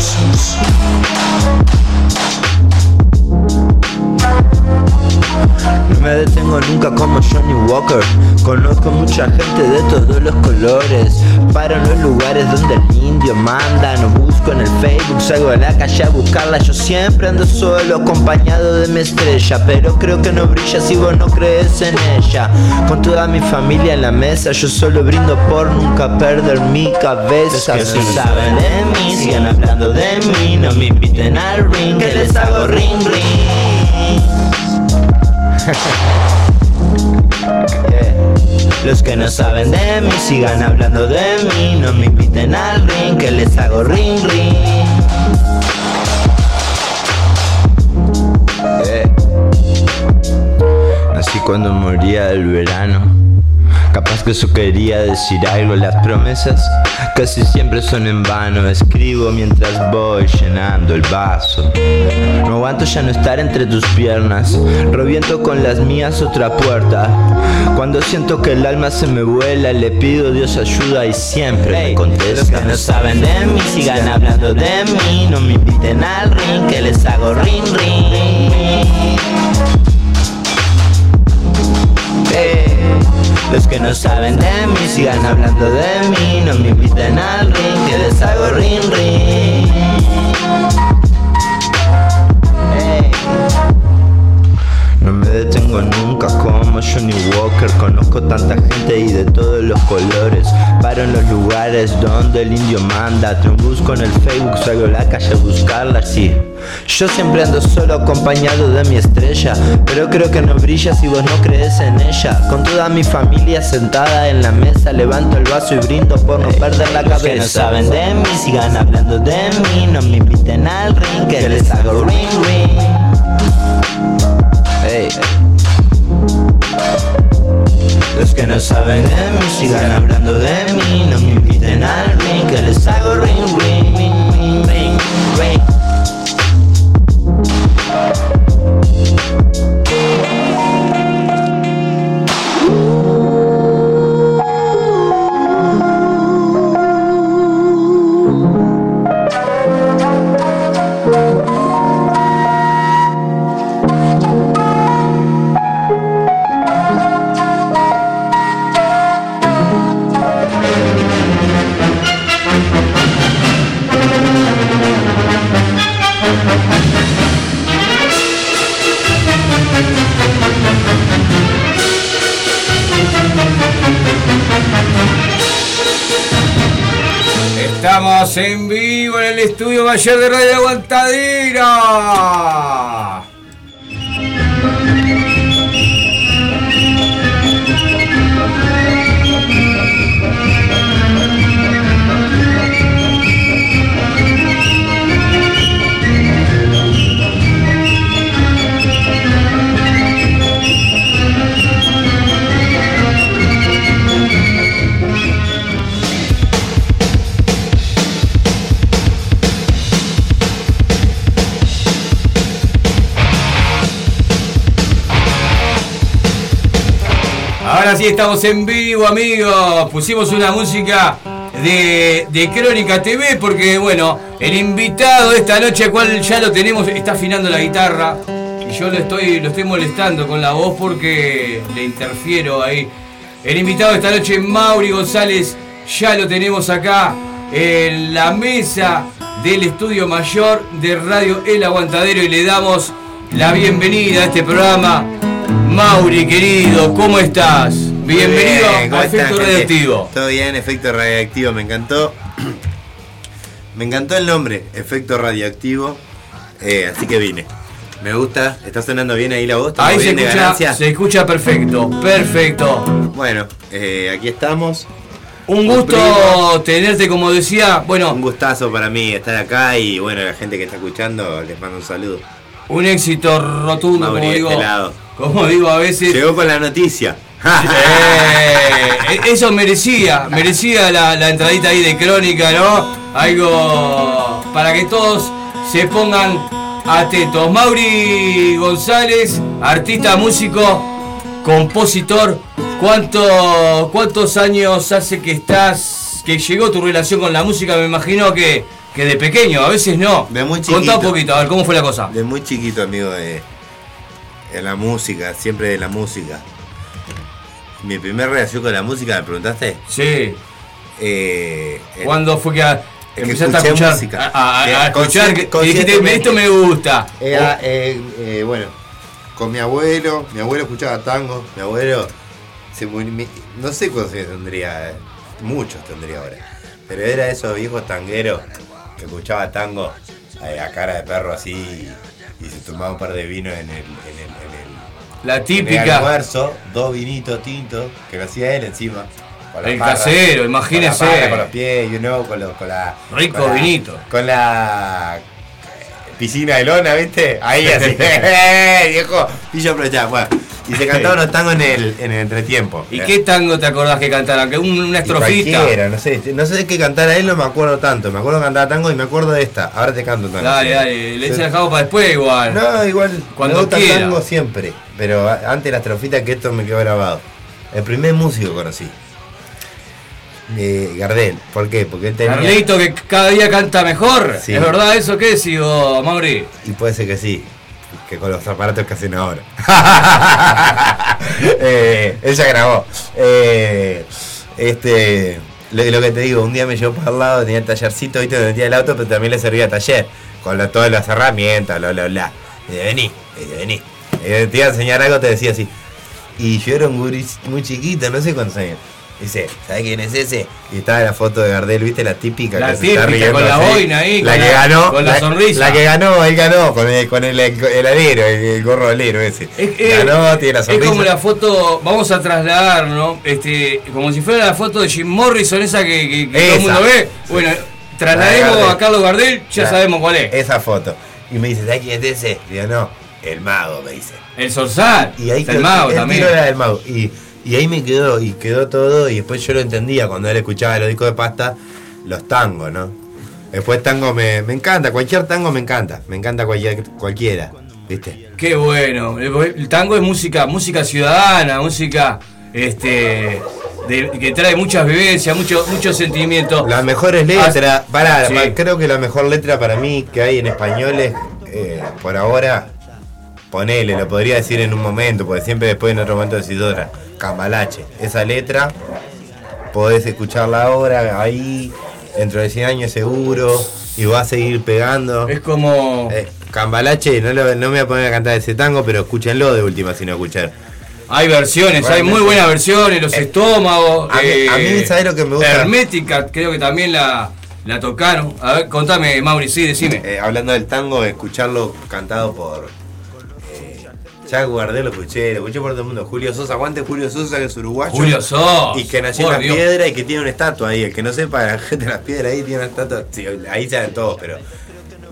No me detengo nunca como Johnny Walker. Conozco mucha gente de todos los colores. Paro en los lugares donde el indio manda. No busco en el Facebook, salgo a la calle a buscarla. Yo siempre ando solo, acompañado de mi estrella. Pero creo que no brilla si vos no crees en ella. Con toda mi familia en la mesa, yo solo brindo por nunca perder mi cabeza. No saben de mí, sigan hablando de mí. No me inviten al ring, que les hago ring ring. Los que no saben de mí sigan hablando de mí, no me inviten al ring, que les hago ring ring. Yeah. Nací cuando moría el verano. Capaz que eso quería decir algo, las promesas casi siempre son en vano. Escribo mientras voy llenando el vaso. No aguanto ya no estar entre tus piernas. Reviento con las mías otra puerta. Cuando siento que el alma se me vuela, le pido Dios ayuda y siempre me contesta. Los que no saben de mí sigan hablando de mí. No me inviten al ring, que les hago ring ring. Los que no saben de mí sigan hablando de mí No me inviten al ring que les hago ring ring. No me detengo nunca como Johnny Walker. Conozco tanta gente y de todos los colores. Paro en los lugares donde el indio manda. Te busco en el Facebook, salgo a la calle a buscarla, sí. Yo siempre ando solo acompañado de mi estrella Pero creo que no brilla si vos no crees en ella. Con toda mi familia sentada en la mesa Levanto el vaso y brindo por no perder la cabeza que no saben de mí, sigan hablando de mí No me inviten al ring, que les hago ring ring. Ey. Los que no saben de mí sigan hablando de mí No me inviten al ring que les hago ring ring En vivo en el estudio mayor de Radio Aguantadera. Ahora sí estamos en vivo, amigos. Pusimos una música de, de Crónica TV porque, bueno, el invitado de esta noche, cual ya lo tenemos, está afinando la guitarra. Y yo lo estoy, lo estoy molestando con la voz porque le interfiero ahí. El invitado de esta noche, Mauri González, ya lo tenemos acá en la mesa del estudio mayor de Radio El Aguantadero y le damos la bienvenida a este programa. Mauri, querido, ¿cómo estás? Bienvenido Bien, a ¿cómo Efecto están? Radioactivo. Todo bien, efecto radioactivo, me encantó. Me encantó el nombre, efecto radioactivo. eh, así que vine. Me gusta, está sonando bien ahí la voz. ¿Estamos Ahí se escucha, se escucha perfecto, perfecto. Bueno, eh, aquí estamos. Un gusto tenerte, como decía, bueno, Un gustazo para mí estar acá y bueno, la gente que está escuchando les mando un saludo. un éxito rotundo, Mauri, como digo, este lado. Como digo a veces. Llegó con la noticia. Eh, eso merecía, merecía la, la entradita ahí de crónica, ¿no? Algo para que todos se pongan atentos. Mauri González, artista, músico, compositor. ¿Cuánto, ¿Cuántos años hace que estás, que llegó tu relación con la música? Me imagino que, que de pequeño, a veces no. De muy Contá un chiquito. poquito, a ver, ¿cómo fue la cosa? De muy chiquito, amigo, de, de la música, siempre de la música. Mi primer relación con la música, ¿me preguntaste? Sí. Eh, eh, ¿Cuándo fue que a- que empezaste a escuchar? música. A, a- Eh, a escuchar, que- dijiste, esto me gusta. Era, eh, eh, bueno, con mi abuelo, mi abuelo escuchaba tango, mi abuelo se murió, mi- no sé cuántos años tendría, eh, muchos tendría ahora, pero era esos viejos tangueros que escuchaba tango eh, a cara de perro así y, se tomaba un par de vinos en el, en el, en el- La en el típica. almuerzo, dos vinitos tintos, que lo hacía él encima. la El parra, casero, imagínese. Con, la parra, con los pies, you know, con, los- con la... Rico con la- vinito. Con la piscina de lona, ¿viste? Ahí así, ¡eh, viejo. Y yo aprovechaba, bueno. Y se cantaban los tangos en el, en el entretiempo. ¿Y qué tango te acordás que cantaran? Que un- una estrofita. cualquiera, no sé, no sé qué cantar a él, no me acuerdo tanto. Me acuerdo que cantaba tango y me acuerdo de esta. Ahora te canto tango. Dale, Sí. dale, le hice dejado para después igual. No, igual, Cuando me gusta el quiera. tango siempre. Pero antes la estrofita que esto me quedó grabado. El primer músico que conocí. Eh, Gardel. ¿Por qué? Porque él tenía... Carlito que cada día canta mejor. Sí. ¿Es verdad eso qué sigo, Mauri? Y puede ser que sí, que con los aparatos que hacen ahora. eh, ella grabó. Eh, este, lo, lo que te digo, un día me llevó para el lado, tenía el tallercito, viste, donde metía el auto, pero también le servía taller, con todas las herramientas, bla, bla, bla. Y de vení, y de vení. Y te iba a enseñar algo, te decía así. Y yo era un guri muy chiquito, no sé cuántos años. Dice, ¿sabes quién es ese? Y estaba la foto de Gardel, ¿viste? La típica La que se está riendo con la boina ahí, La con que la- ganó. con la sonrisa. La que ganó, él ganó, con el, con el, el alero, el, el gorro alero ese. Es, ganó, tiene la es sonrisa. como la foto, vamos a trasladar, ¿no? Este, como si fuera la foto de Jim Morrison, esa que, que- que todo el mundo ve. Bueno, traslademos a Carlos Gardel, ya sabemos cuál es. Esa foto. Y me dice, ¿sabes quién es ese? Digo, no, el mago, me dice. El Sorsal, Y ahí el mago también. del mago. Y, y ahí me quedó, y quedó todo, y después yo lo entendía cuando él escuchaba los discos de pasta, los tangos, ¿no? Después tango me, me encanta, cualquier tango me encanta, me encanta cualquier, cualquiera, ¿viste? Qué bueno. El tango es música, música ciudadana, música este de- que trae muchas vivencias, mucho, muchos sentimientos. Las mejores letras, pará, Sí. pa- creo que la mejor letra para mí que hay en español es, eh, por ahora, ponele, lo podría decir en un momento, porque siempre después en otro momento decís otra, Cambalache. Esa letra, podés escucharla ahora, ahí, dentro de 100 años seguro, y va a seguir pegando. Es como. Eh, Cambalache, no, lo- no me voy a poner a cantar ese tango, pero escúchenlo de última si no escuchar. Hay versiones, hay muy buenas versiones, los Eh, estómagos. a mí- a mí, ¿sabés lo que me gusta? Hermética, creo que también la, la tocaron. A ver, contame, Mauri, sí, decime. Eh, hablando del tango, escucharlo cantado por. Ya guardé, lo escuché, lo escuché por todo el mundo. Julio Sosa, aguante Julio Sosa, que es uruguayo. Julio Sosa. Y que nació en por la Dios. piedra y que tiene una estatua ahí. El que no sepa, la gente de las piedras ahí tiene una estatua. Sí, ahí saben todos, pero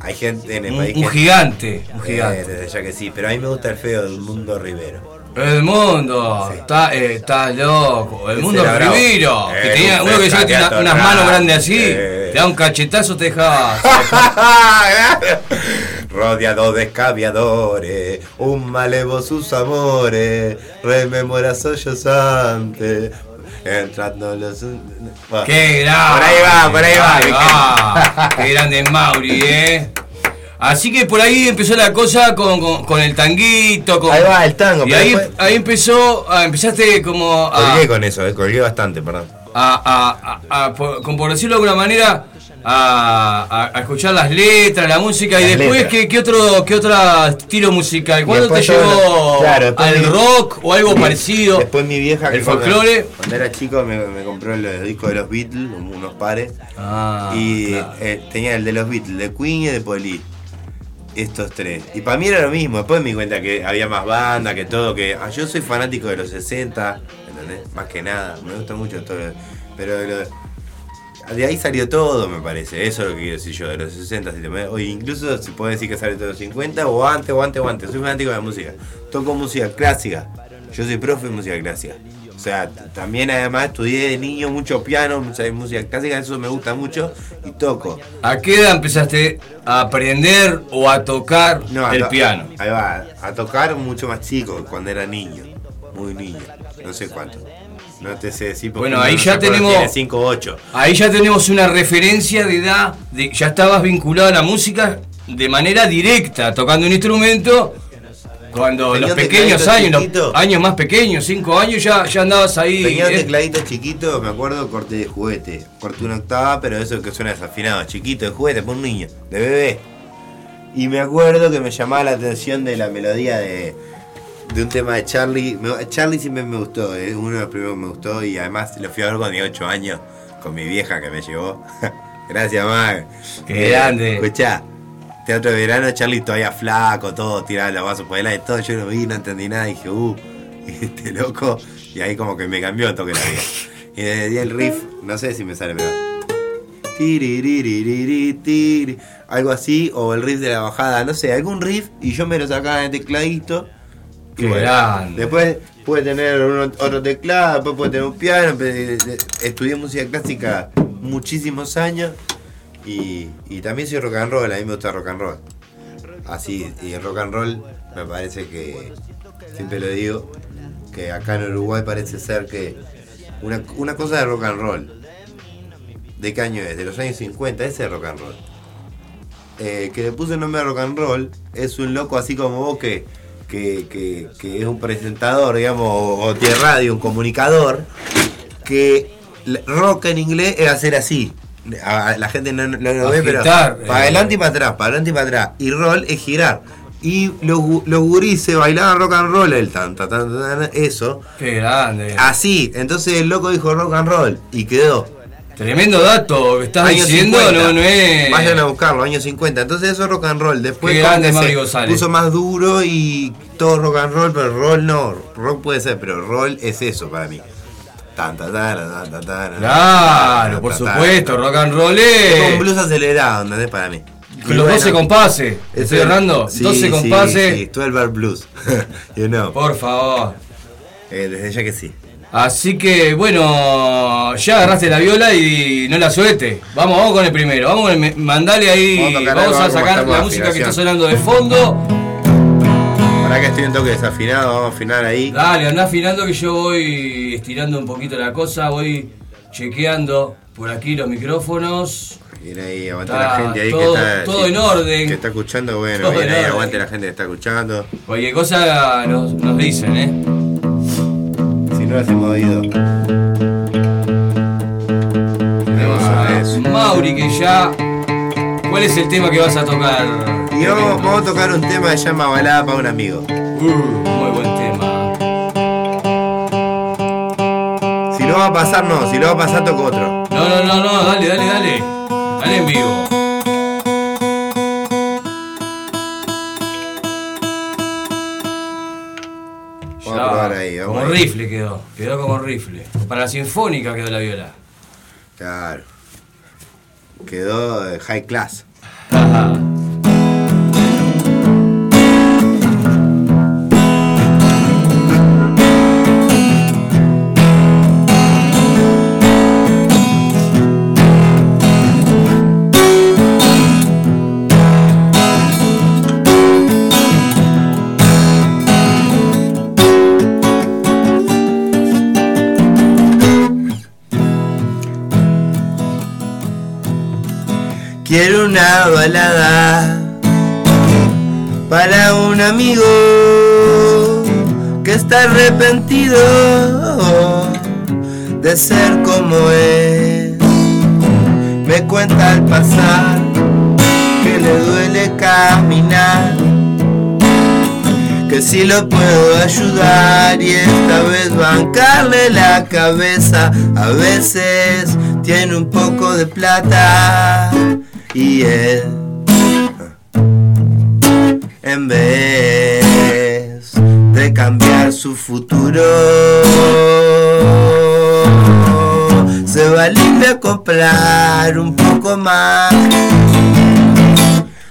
hay gente en el Un, país. un que- gigante, un Eh, gigante. desde ya que sí, pero a mí me gusta el feo del mundo Rivero. El mundo, está, eh, está loco. El mundo. Primero. Eh, Que tenía, un uno que gato unas manos grandes así. Eh. Te da un cachetazo, te dejaba. Rodeado de escaviadores, un malevo sus amores, rememora sollozante, entrando los... Bueno, ¡Qué grande! Por ahí va, por ahí va. Ahí va. ¡Qué grande es Mauri, eh! Así que por ahí empezó la cosa con, con- con el tanguito. Con, Ahí va el tango, Y ahí, después- ahí empezó, a- empezaste como a, Colgué con eso, eh, colgué bastante, perdón. a, a- a- a- por, como por decirlo de alguna manera, a, a- escuchar las letras, la música y después. ¿qué, qué otro qué otro estilo musical. ¿Cuándo te llevó claro, al mi- rock o algo parecido? Después mi vieja, el cuando- folclore. Cuando, era chico me, me compró los discos de los Beatles, unos pares. Ah, y claro. eh, tenía el de los Beatles, de Queen y de Police. Estos tres. Y para mí era lo mismo. Después me di cuenta que había más banda, que todo. que ah, Yo soy fanático de los 60, ¿entendés? Más que nada. Me gusta mucho todo. lo- Pero de, lo- de ahí salió todo, me parece. Eso es lo que quiero decir yo, de los 60. Si te me- o incluso se puede decir que sale de los 50 o antes, o antes, o antes. Soy fanático de la música. Toco música clásica. Yo soy profe de música clásica. O sea, también además estudié de niño mucho piano, mucha música clásica, eso me gusta mucho y toco. ¿A qué edad empezaste a aprender o a tocar No, a el to- piano? Ahí va, a tocar mucho más chico, cuando era niño, muy niño, no sé cuánto. No te sé decir porque Bueno, ahí no ya tenemos- tiene 5 o 8. Ahí ya tenemos una referencia de edad, de, ya estabas vinculado a la música de manera directa, tocando un instrumento. Cuando Tenía los pequeños años, los años más pequeños, 5 años, ya, ya andabas ahí. Tenía un eh. tecladito chiquito, me acuerdo, corte de juguete. Corté una octava, pero eso que suena desafinado, chiquito, de juguete, por un niño, de bebé. Y me acuerdo que me llamaba la atención de la melodía de, de un tema de Charlie. Me- Charlie siempre me gustó, es uno de los primeros que me gustó y además lo fui a ver cuando tenía 8 años con mi vieja que me llevó. Gracias, Mag. Qué grande. Escuchá, teatro de verano, Charlie todavía flaco, todo, tiraba los vasos por delante, todo. Yo lo vi, no entendí nada, dije, uh, este loco. Y ahí como que me cambió el toque la vida. Y desde el riff, no sé si me sale, tiri, algo así, o el riff de la bajada, no sé, algún riff, y yo me lo sacaba en el tecladito. Grande. Después puede tener uno- otro teclado, después puede tener un piano. pe- Estudié música clásica muchísimos años y, y también soy rock and roll, a mí me gusta rock and roll. Así, y el rock and roll me parece que, siempre lo digo, que acá en Uruguay parece ser que una, una cosa de rock and roll. ¿De qué año es? De los años 50, ese es rock and roll. Eh, que le puse el nombre de rock and roll es un loco así como vos que, que, que- que es un presentador, digamos, o, tiene radio, un comunicador, que rock en inglés es hacer así. A- La gente no, no lo ve, pero para eh. adelante y para atrás, para adelante y para atrás. Y roll es girar. Y los, los gurises bailaban rock and roll, el tan, tan, tan, tan, eso. Qué grande. Así, entonces el loco dijo rock and roll y quedó. Tremendo dato que estás Años diciendo, 50. no, no es. Vayan a buscarlo, años 50. Entonces eso es rock and roll. Después Qué grande se puso más duro y todo rock and roll, pero roll no. Rock puede ser, pero roll es eso para mí. Tan, tan, tan, Claro, por supuesto, rock and roll Es es. blues acelerado, ¿entendés? Para mí. Con los 12 compases. ¿Estoy errando? sí, 12 sí, compases. Sí, 12 bar blues. you know. Por favor. Eh, desde ya que sí. Así que bueno, ya agarraste la viola y no la suelte. Vamos, vamos con el primero. Vamos con el, mandale ahí. Vamos a Vamos sacar la música que está sonando de fondo. Para que estoy un toque desafinado, vamos a afinar ahí. Dale, andá afinando que yo voy estirando un poquito la cosa, voy chequeando por aquí los micrófonos. Viene ahí, aguante la gente ahí todo- que está. todo en orden. Que está escuchando, bueno, ahí, aguante la gente que está escuchando. Cualquier cosa nos, nos dicen, ¿eh? No lo. Tenemos a eso. Mauri, que ya. ¿Cuál es el tema que vas a tocar? Y vamos, vamos a tocar un tema que se llama Balada para un amigo. Uh, muy buen tema. Si lo va a pasar, no. Si lo va a pasar, toco otro. No, no, no, no, dale, dale, dale. Al en vivo. Como rifle quedó, quedó como rifle. Para la sinfónica quedó la viola. Claro. Quedó eh, high class. Quiero una balada para un amigo que está arrepentido de ser como es. Me cuenta al pasar que le duele caminar, que si lo puedo ayudar y esta vez bancarle la cabeza. A veces tiene un poco de plata y él en vez de cambiar su futuro se va libre a comprar un poco más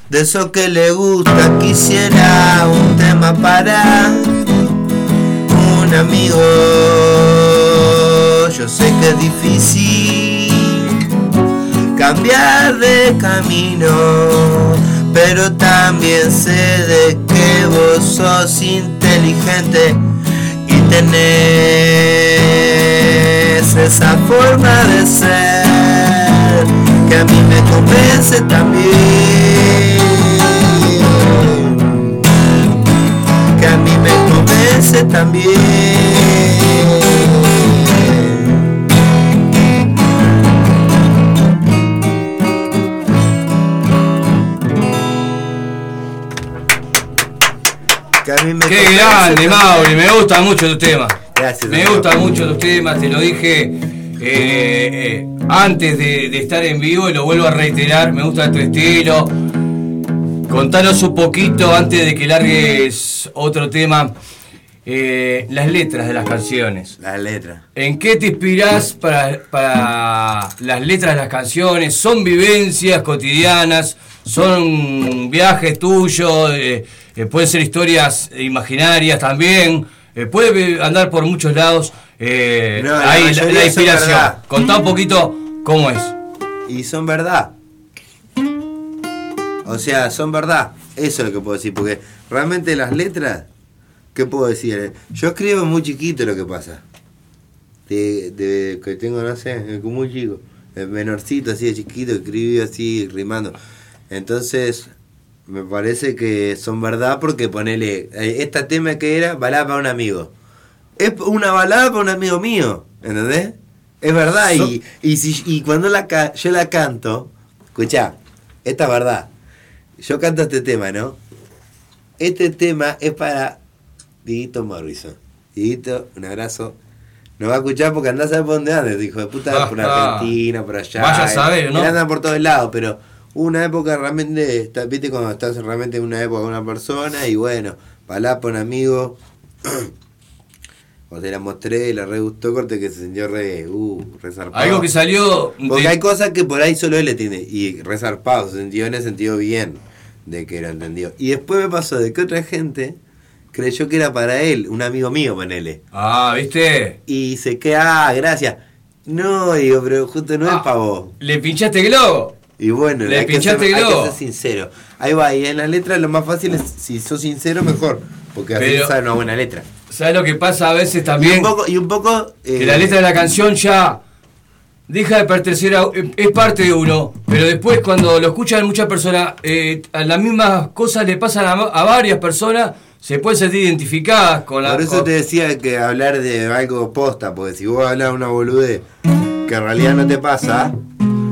de eso que le gusta. Quisiera un tema para un amigo. Yo sé que es difícil cambiar de camino, pero también sé de que vos sos inteligente y tenés esa forma de ser que a mí me convence también, que a mí me convence también. Que a mí me Qué grande. Mauri, me gustan mucho tus temas. Gracias, Me gustan mucho tus temas, te lo dije eh, eh, antes de, de estar en vivo y lo vuelvo a reiterar, me gusta tu estilo. Contanos un poquito antes de que largues otro tema, eh, las letras de las canciones. Las letras. ¿En qué te inspirás para, para las letras de las canciones? ¿Son vivencias cotidianas? ¿Son viajes tuyos? Eh, pueden ser historias imaginarias también. Eh, puede andar por muchos lados. Eh, No, la ahí la, inspiración. Contá un poquito cómo es. Y son verdad. O sea, son verdad. Eso es lo que puedo decir. Porque realmente las letras, ¿qué puedo decir? Yo escribo muy chiquito lo que pasa. De, de- que tengo, no sé, muy chico. De menorcito, así de chiquito, escribí así, rimando. Entonces, me parece que son verdad porque ponele. eh, Esta tema que era, balada para un amigo. Es una balada para un amigo mío, ¿entendés? Es verdad, y, y, si, y cuando la ca- yo la canto, escuchá, esta es verdad. Yo canto este tema, ¿no? Este tema es para Dieguito Morrison. Dieguito, un abrazo. Nos va a escuchar porque andás a saber por dónde andes, hijo de puta, por Ah, Argentina, por allá. vaya a saber, ¿no? Él anda por todos lados, pero una época realmente, está- viste cuando estás realmente en una época con una persona y bueno, palá por un amigo. Cuando te la mostré, la re gustó, corte que se sintió re, uh, re zarpado. Algo que salió Porque hay cosas que por ahí solo él le tiene. Y re zarpado, se sintió en el sentido bien de que lo entendió. Y después me pasó de que otra gente creyó que era para él, un amigo mío, ponele. Ah, ¿viste? Y se queda, ah, gracias. No, digo, pero justo no es para vos. ¿Le pinchaste globo? Y bueno, Le hay, que ser, pinchaste hay que ser sincero. Ahí va, y en la letra lo más fácil es, si sos sincero, mejor. Porque así sale una buena letra. ¿Sabes lo que pasa a veces Y también? un poco, y un poco eh, que la letra de la canción ya deja de pertenecer a es parte de uno pero después cuando lo escuchan muchas personas eh, a las mismas cosas le pasan a, a varias personas se pueden sentir identificadas con la Por eso te decía que hablar de algo posta, porque si vos hablas una boludez que en realidad no te pasa,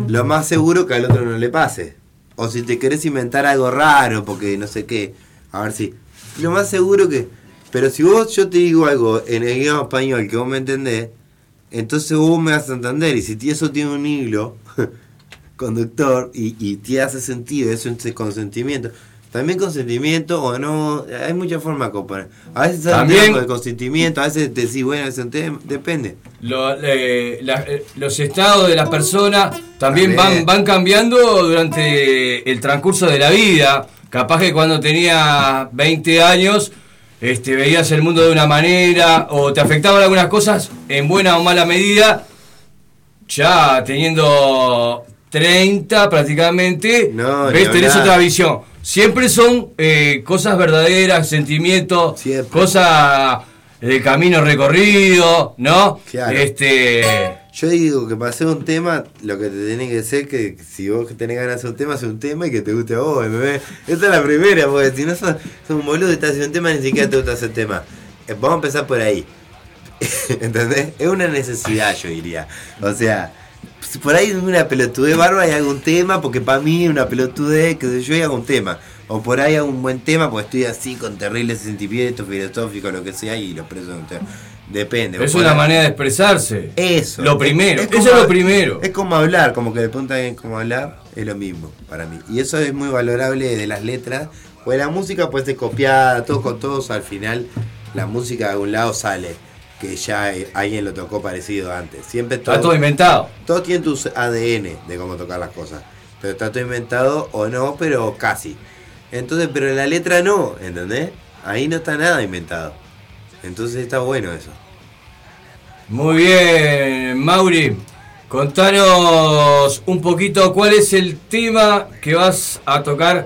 lo más seguro que al otro no le pase. O si te querés inventar algo raro, porque no sé qué, a ver si. Lo más seguro que. Pero si vos yo te digo algo en el idioma español que vos me entendés, entonces vos me vas a entender. Y si eso tiene un hilo, conductor y, y te hace sentido, es un consentimiento. También consentimiento o no, hay muchas formas de componer. A veces También- de consentimiento, a veces te decís, bueno, es un tema, depende. Lo- eh, la- eh, los estados de las personas también van, van cambiando durante el transcurso de la vida. Capaz que cuando tenías 20 años este, veías el mundo de una manera o te afectaban algunas cosas en buena o mala medida. Ya teniendo 30 prácticamente, No, ves, tenés otra visión. Siempre son eh, cosas verdaderas, sentimientos, cosas de camino recorrido, ¿no? Claro. Este. Yo digo que para hacer un tema, lo que te tenés que hacer que si vos tenés ganas de hacer un tema, hacer un tema y que te guste a vos, ¿entendés? Esa es la primera, porque si no sos, sos un boludo y estás haciendo un tema, ni siquiera te gusta hacer tema. Eh, Vamos a empezar por ahí. ¿Entendés? Es una necesidad, yo diría. O sea, por ahí es una pelotudez bárbara y hago un tema, porque para mí es una pelotudez que yo y hago un tema. O por ahí hago un buen tema, porque estoy así con terribles sentimientos filosóficos, lo que sea, y lo preso en un tema. Depende. Es una manera de expresarse. eso. Lo primero. Eso es lo primero. Es como hablar, como que le preguntan bien cómo hablar, es lo mismo para mí. Y eso es muy valorable de las letras. Pues la música puede ser copiada, todos con todos, al final la música de algún lado sale. Que ya eh, alguien lo tocó parecido antes. Siempre todo. Está todo inventado. Todo tiene tu ADN de cómo tocar las cosas. Pero está todo inventado o no, pero casi. Entonces, pero la letra no, ¿entendés? Ahí no está nada inventado. Entonces está bueno eso. Muy bien, Mauri. Contanos un poquito cuál es el tema que vas a tocar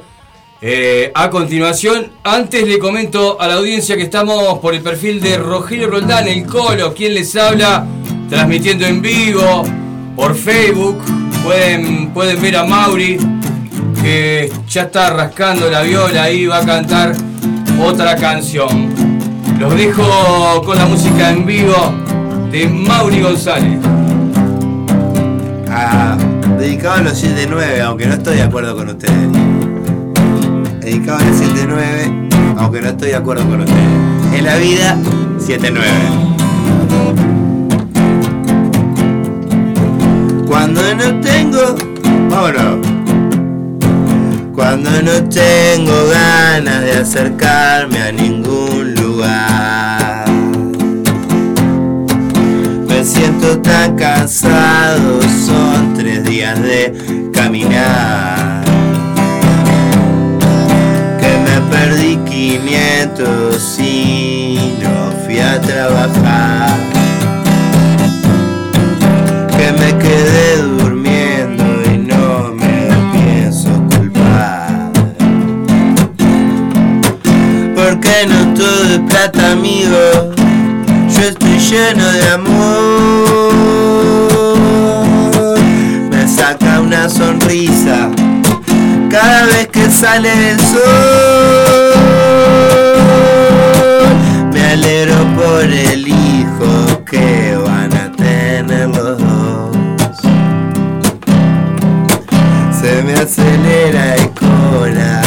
eh, a continuación. Antes le comento a la audiencia que estamos por el perfil de Rogelio Roldán, el Colo, quien les habla, transmitiendo en vivo por Facebook. Pueden, pueden ver a Mauri, que ya está rascando la viola y va a cantar otra canción. Los dejo con la música en vivo de Mauri González. Ah, dedicado a los 7-9, aunque no estoy de acuerdo con ustedes. Dedicado a los 7-9, aunque no estoy de acuerdo con ustedes. En la vida, 7-9. Cuando no tengo. Vámonos. Cuando no tengo ganas de acercarme a ningún lugar. Me siento tan cansado, son tres días de caminar. Perdí 500 y no fui a trabajar. Que me quedé durmiendo y no me pienso culpar. Porque no todo es plata, amigo. Yo estoy lleno de amor. Me saca una sonrisa cada vez que sale el sol. Me alegro por el hijo que van a tener los dos. Se me acelera el cora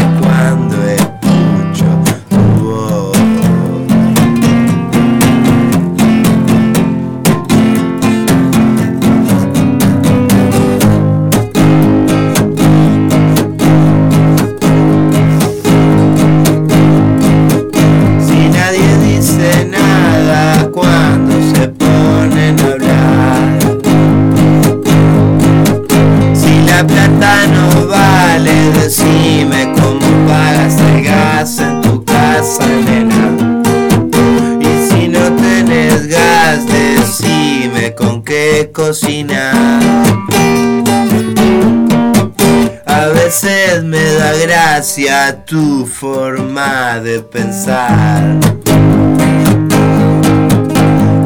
qué cocinar. A veces me da gracia tu forma de pensar.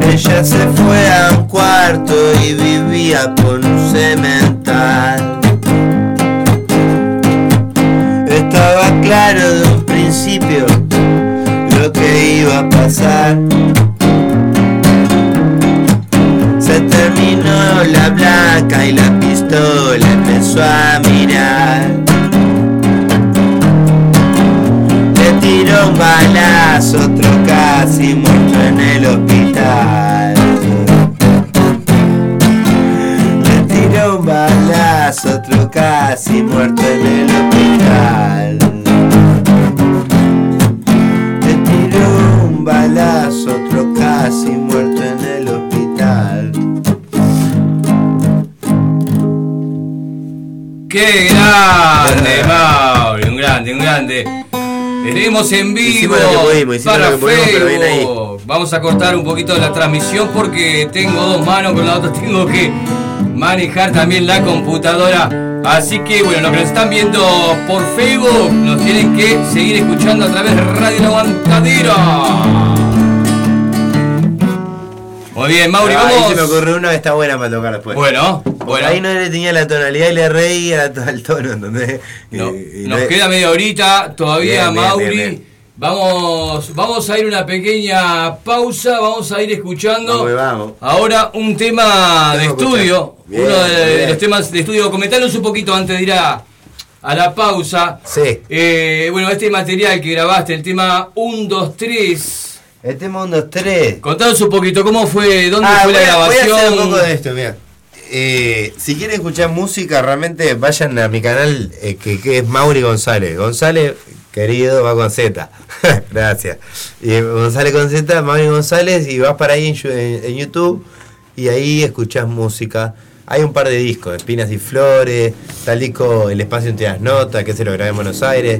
Ella se fue a un cuarto y vivía con un cemental. Estaba claro de un principio lo que iba a pasar. La blanca y la pistola empezó a mirar. Le tiró un balazo, otro casi muerto en el hospital. Le tiró un balazo, otro grande, Mauri, un grande, un grande. Tenemos en vivo para. Facebook. Vamos a cortar un poquito la transmisión porque tengo dos manos, con la otra tengo que manejar también la computadora. Así que bueno, los que nos están viendo por Facebook nos tienen que seguir escuchando a través de Radio La Aguantadera. Muy bien, Mauri, Ah, Ahí vamos. se me ocurrió una que está buena para tocar después. Bueno, Porque bueno. Ahí no le tenía la tonalidad y le reía al tono, ¿entendés? No, Y- y nos no- queda media horita todavía, Bien, Mauri. bien, bien. Vamos, vamos a ir una pequeña pausa, vamos a ir escuchando Vamos, vamos. ahora un tema de estudio, uno de, los temas de estudio. Comentanos un poquito antes de ir a, a la pausa. Sí. Eh, bueno, este material que grabaste, el tema 1, 2, 3. El tema 1, 2, 3. Contanos un poquito cómo fue, dónde Ah, fue la a, voy a grabación. hacer un poco de esto, mira. Eh, si quieren escuchar música, realmente vayan a mi canal eh, que, que es Mauri González. González, querido, va con Z. Gracias. Y eh, González con Z, Mauri González, y vas para ahí en, en- en YouTube y ahí escuchás música. Hay un par de discos, Espinas y Flores, tal disco El Espacio entre las Notas, que se lo grabé en Buenos Aires.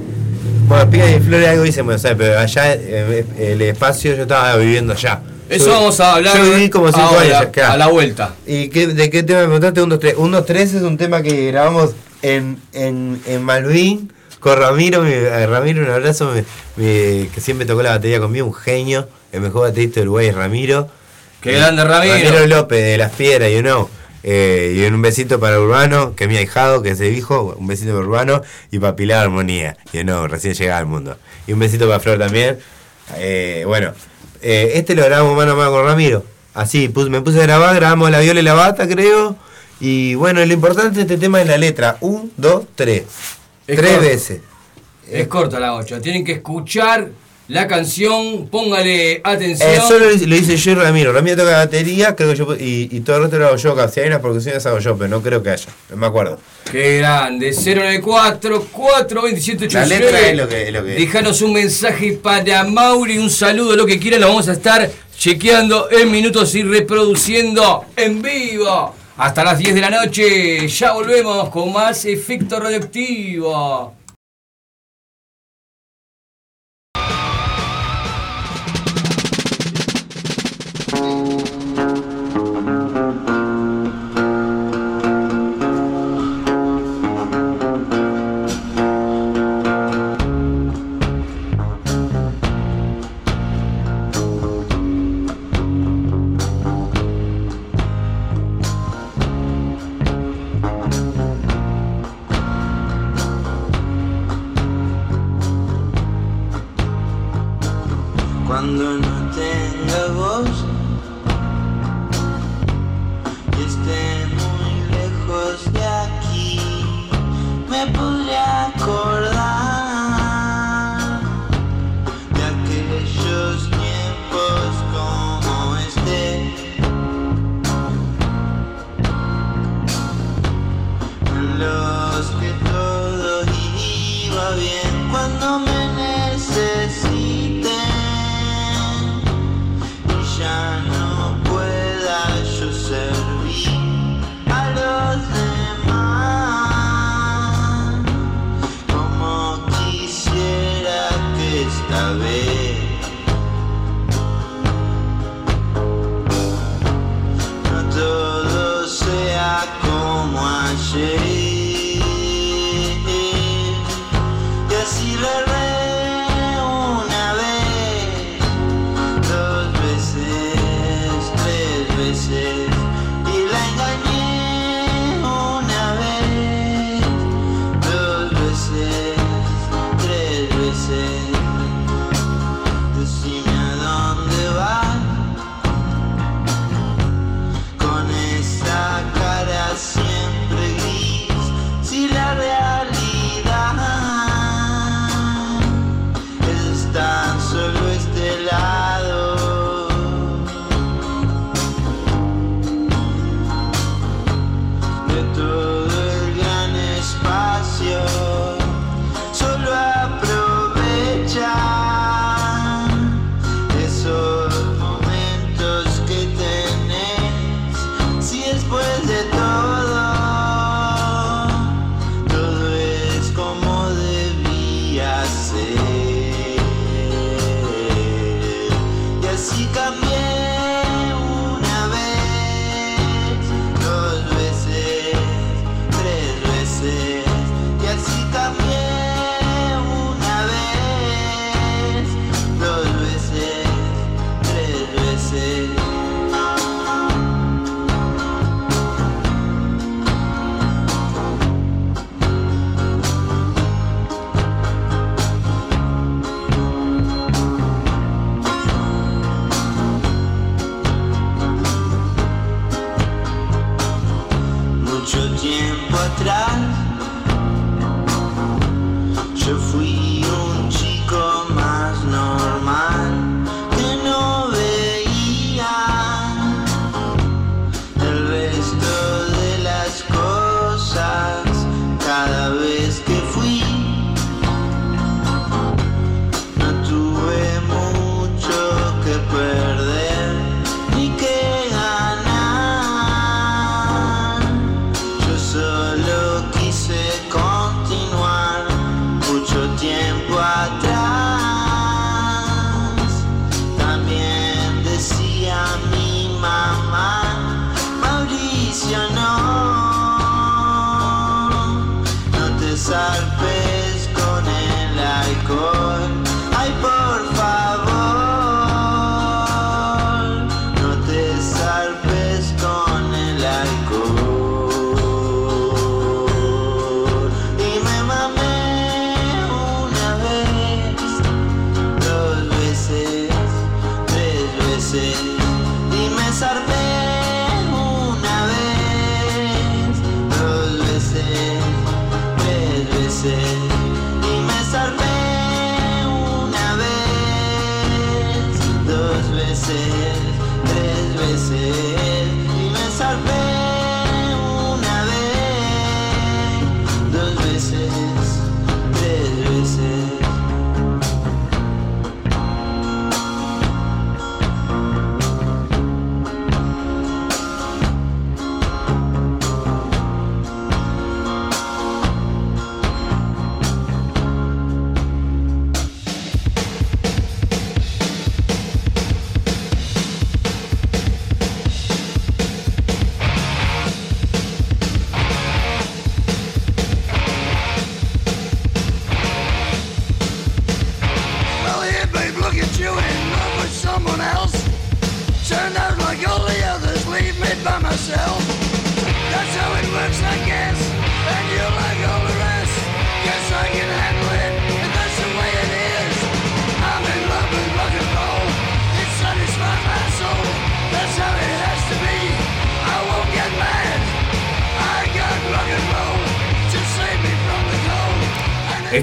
Bueno, Espinas y Flores algo hice en Buenos Aires, pero allá eh, el espacio yo estaba viviendo allá. Eso Yo- vamos a hablar Yo viví como 5 ahora, años a la vuelta. ¿Y qué, de qué tema me preguntaste? 1, 2, 3. 1, 2, 3 es un tema que grabamos en, en, en Malvin con Ramiro. mi- a Ramiro, un abrazo, mi- mi- que siempre tocó la batería conmigo, un genio. El mejor baterista del Uruguay es Ramiro. Qué grande, Ramiro. Ramiro López de Las Piedras, you know. Eh, y un besito para Urbano, que es mi ahijado, que es el hijo. Un besito para Urbano y para Pilar Armonía, you know, recién llegada al mundo. Y un besito para Flor también. Eh, bueno, eh, este lo grabamos mano a mano con Ramiro. Así, pus- me puse a grabar, grabamos la viola y la bata, creo. Y bueno, lo importante de este tema es la letra. Un, dos, tres. Es tres corto. veces. Es corta la 8. Tienen que escuchar la canción, póngale atención. Solo lo hice yo y Ramiro. Ramiro toca batería, creo que yo. Y, y todo el resto lo hago yo. Si hay unas percusiones hago yo, pero no creo que haya. No me acuerdo. Qué grande. 094 427 La letra es lo que. es lo que- Dejanos un mensaje para Mauri, un saludo, lo que quieran, lo vamos a estar chequeando en minutos y reproduciendo en vivo. Hasta las 10 de la noche, ya volvemos con más efecto radioactivo.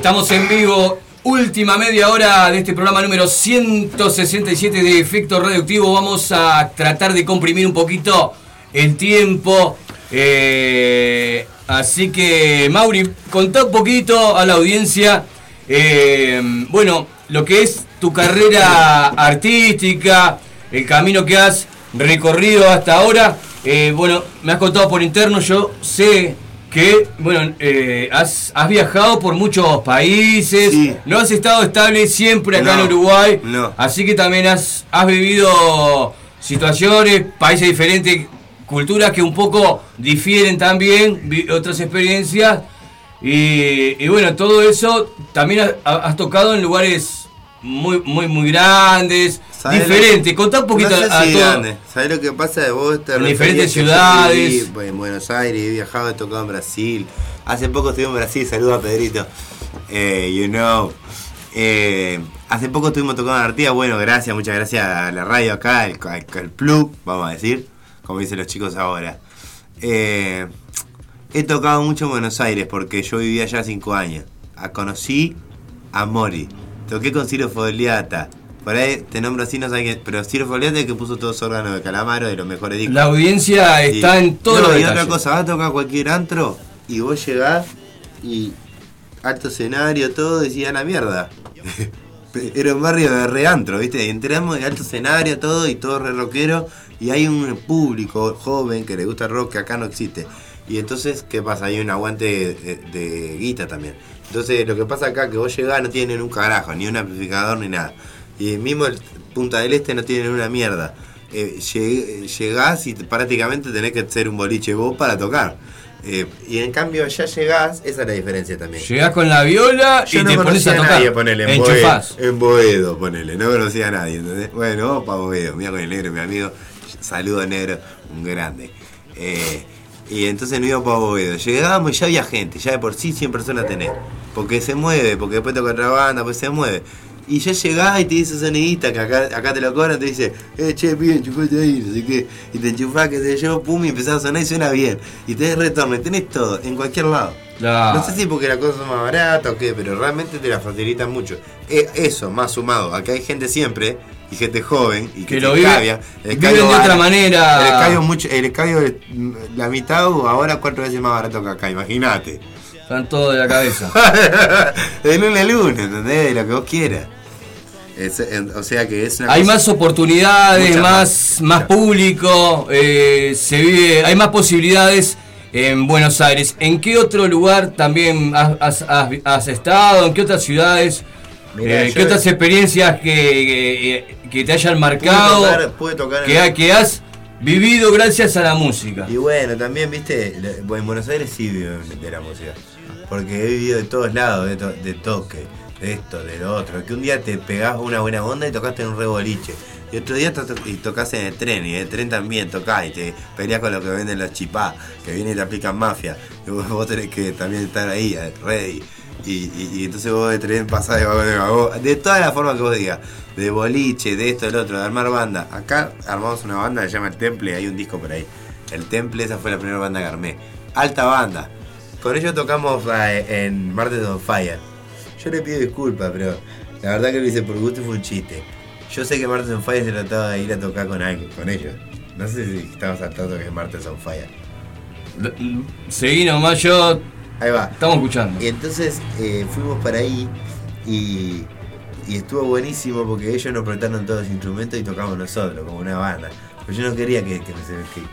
Estamos en vivo, última media hora de este programa número 167 de Efecto Radioactivo. Vamos a tratar de comprimir un poquito el tiempo. Eh, así que, Mauri, contá un poquito a la audiencia, eh, bueno, lo que es tu carrera artística, el camino que has recorrido hasta ahora. Eh, bueno, me has contado por interno, yo sé que, bueno, eh, has, has viajado por muchos países, no has estado estable siempre acá No, en Uruguay, no. así que también has, has vivido situaciones, países diferentes, culturas que un poco difieren también, otras experiencias, y, y bueno, todo eso también has, has tocado en lugares muy, muy, muy grandes, ¿Sabés diferentes. lo- Contá un poquito no sé a si todo. grande. ¿Sabés lo que pasa de vos? En diferentes ciudades. viví, pues, En Buenos Aires, he viajado, he tocado en Brasil. Hace poco estuve en Brasil, saludos a Pedrito. Eh, you know. Eh, hace poco estuvimos tocando en Artigas. Bueno, gracias, muchas gracias a la radio acá, al, al, al plug, vamos a decir, como dicen los chicos ahora. Eh, he tocado mucho en Buenos Aires porque yo vivía allá cinco años. Ah, conocí a Mori. Toqué con Ciro Fogliata. Por ahí te nombro así, no sabes quién. Pero Ciro Fogliata es el que puso todos los órganos de Calamaro de los mejores discos. La audiencia está en todo no, los Y otra cosa, vas a tocar cualquier antro y vos llegás y alto escenario, todo, decía la mierda. Era un barrio de reantro, ¿viste? Entramos de alto escenario, todo, y todo re rockero, y hay un público joven que le gusta el rock que acá no existe. Y entonces, ¿qué pasa? Hay un aguante de, de guita también. Entonces, lo que pasa acá que vos llegás no tienen un carajo, ni un amplificador ni nada. Y mismo el Punta del Este no tienen una mierda. Eh, lleg- llegás y prácticamente tenés que ser un boliche vos para tocar. Eh, y en cambio allá llegás, esa es la diferencia también. Llegás con la viola Yo y no te pones a tocar. nadie, ponele, en Boedo, en Boedo, ponele, no conocía a nadie, ¿entendés? Bueno, para Boedo, mira con el negro, mi amigo, saludo negro, un grande. Eh, y entonces no iba para Boedo, llegábamos y ya había gente, ya de por sí 100 personas tenés, porque se mueve, porque después toca otra banda, pues se mueve. Y ya llegás y te dice sonidista que acá, acá te lo cobran, te dice, eh, che, pibe, enchufate ahí, no sé qué. Y te enchufás, qué sé yo, pum, y empezás a sonar y suena bien. Y tenés retorno, y tenés todo, en cualquier lado. Claro. No sé si porque la cosa es más barata o qué, pero realmente te la facilitan mucho. Eh, eso, más sumado, acá hay gente siempre, y gente joven, y que, Que lo vive- escabia. El viven de otra manera. El escabio, mucho, el escabio es, mm, la mitad o ahora cuatro veces más barato que acá, imagínate. Están todos de la cabeza. de lunes a lunes, ¿entendés? De lo que vos quieras. Es- en- o sea que es una Hay cosa- más oportunidades, más, más público, eh, se vive, hay más posibilidades en Buenos Aires. ¿En qué otro lugar también has, has- has- has estado? ¿En qué otras ciudades? Mirá, Eh, ¿Qué otras experiencias que, que- que te hayan marcado? Pude tocar- pude tocar que, ha- que has vivido gracias a la música. Y bueno, también, viste, en Buenos Aires sí vivo de la música. Porque he vivido de todos lados, de, to- de toque, de esto, de lo otro. Que un día te pegás una buena onda y tocaste en un reboliche. Y otro día y tocas en el tren, y en el tren también tocás y te peleas con lo que venden los chipá, que vienen y te aplican mafia. Y vos, vos tenés que también estar ahí, eh, ready. Y, entonces vos de tren pasás de vagón de todas las formas que vos digas, de boliche, de esto, del otro, de armar banda. Acá armamos una banda que se llama El Temple, hay un disco por ahí. El Temple, esa fue la primera banda que armé. Alta banda. Con ellos tocamos eh, en Martes on Fire. Yo le pido disculpas, pero la verdad que lo hice por gusto y fue un chiste. Yo sé que Martes on Fire se trataba de ir a tocar con alguien, con ellos. No sé si estamos al tanto que es Martes on Fire. Seguí nomás, yo. Ahí va. Estamos escuchando. Y entonces eh, fuimos para ahí y, y estuvo buenísimo porque ellos nos prestaron todos los instrumentos y tocamos nosotros como una banda. Pero yo no quería que, que, que-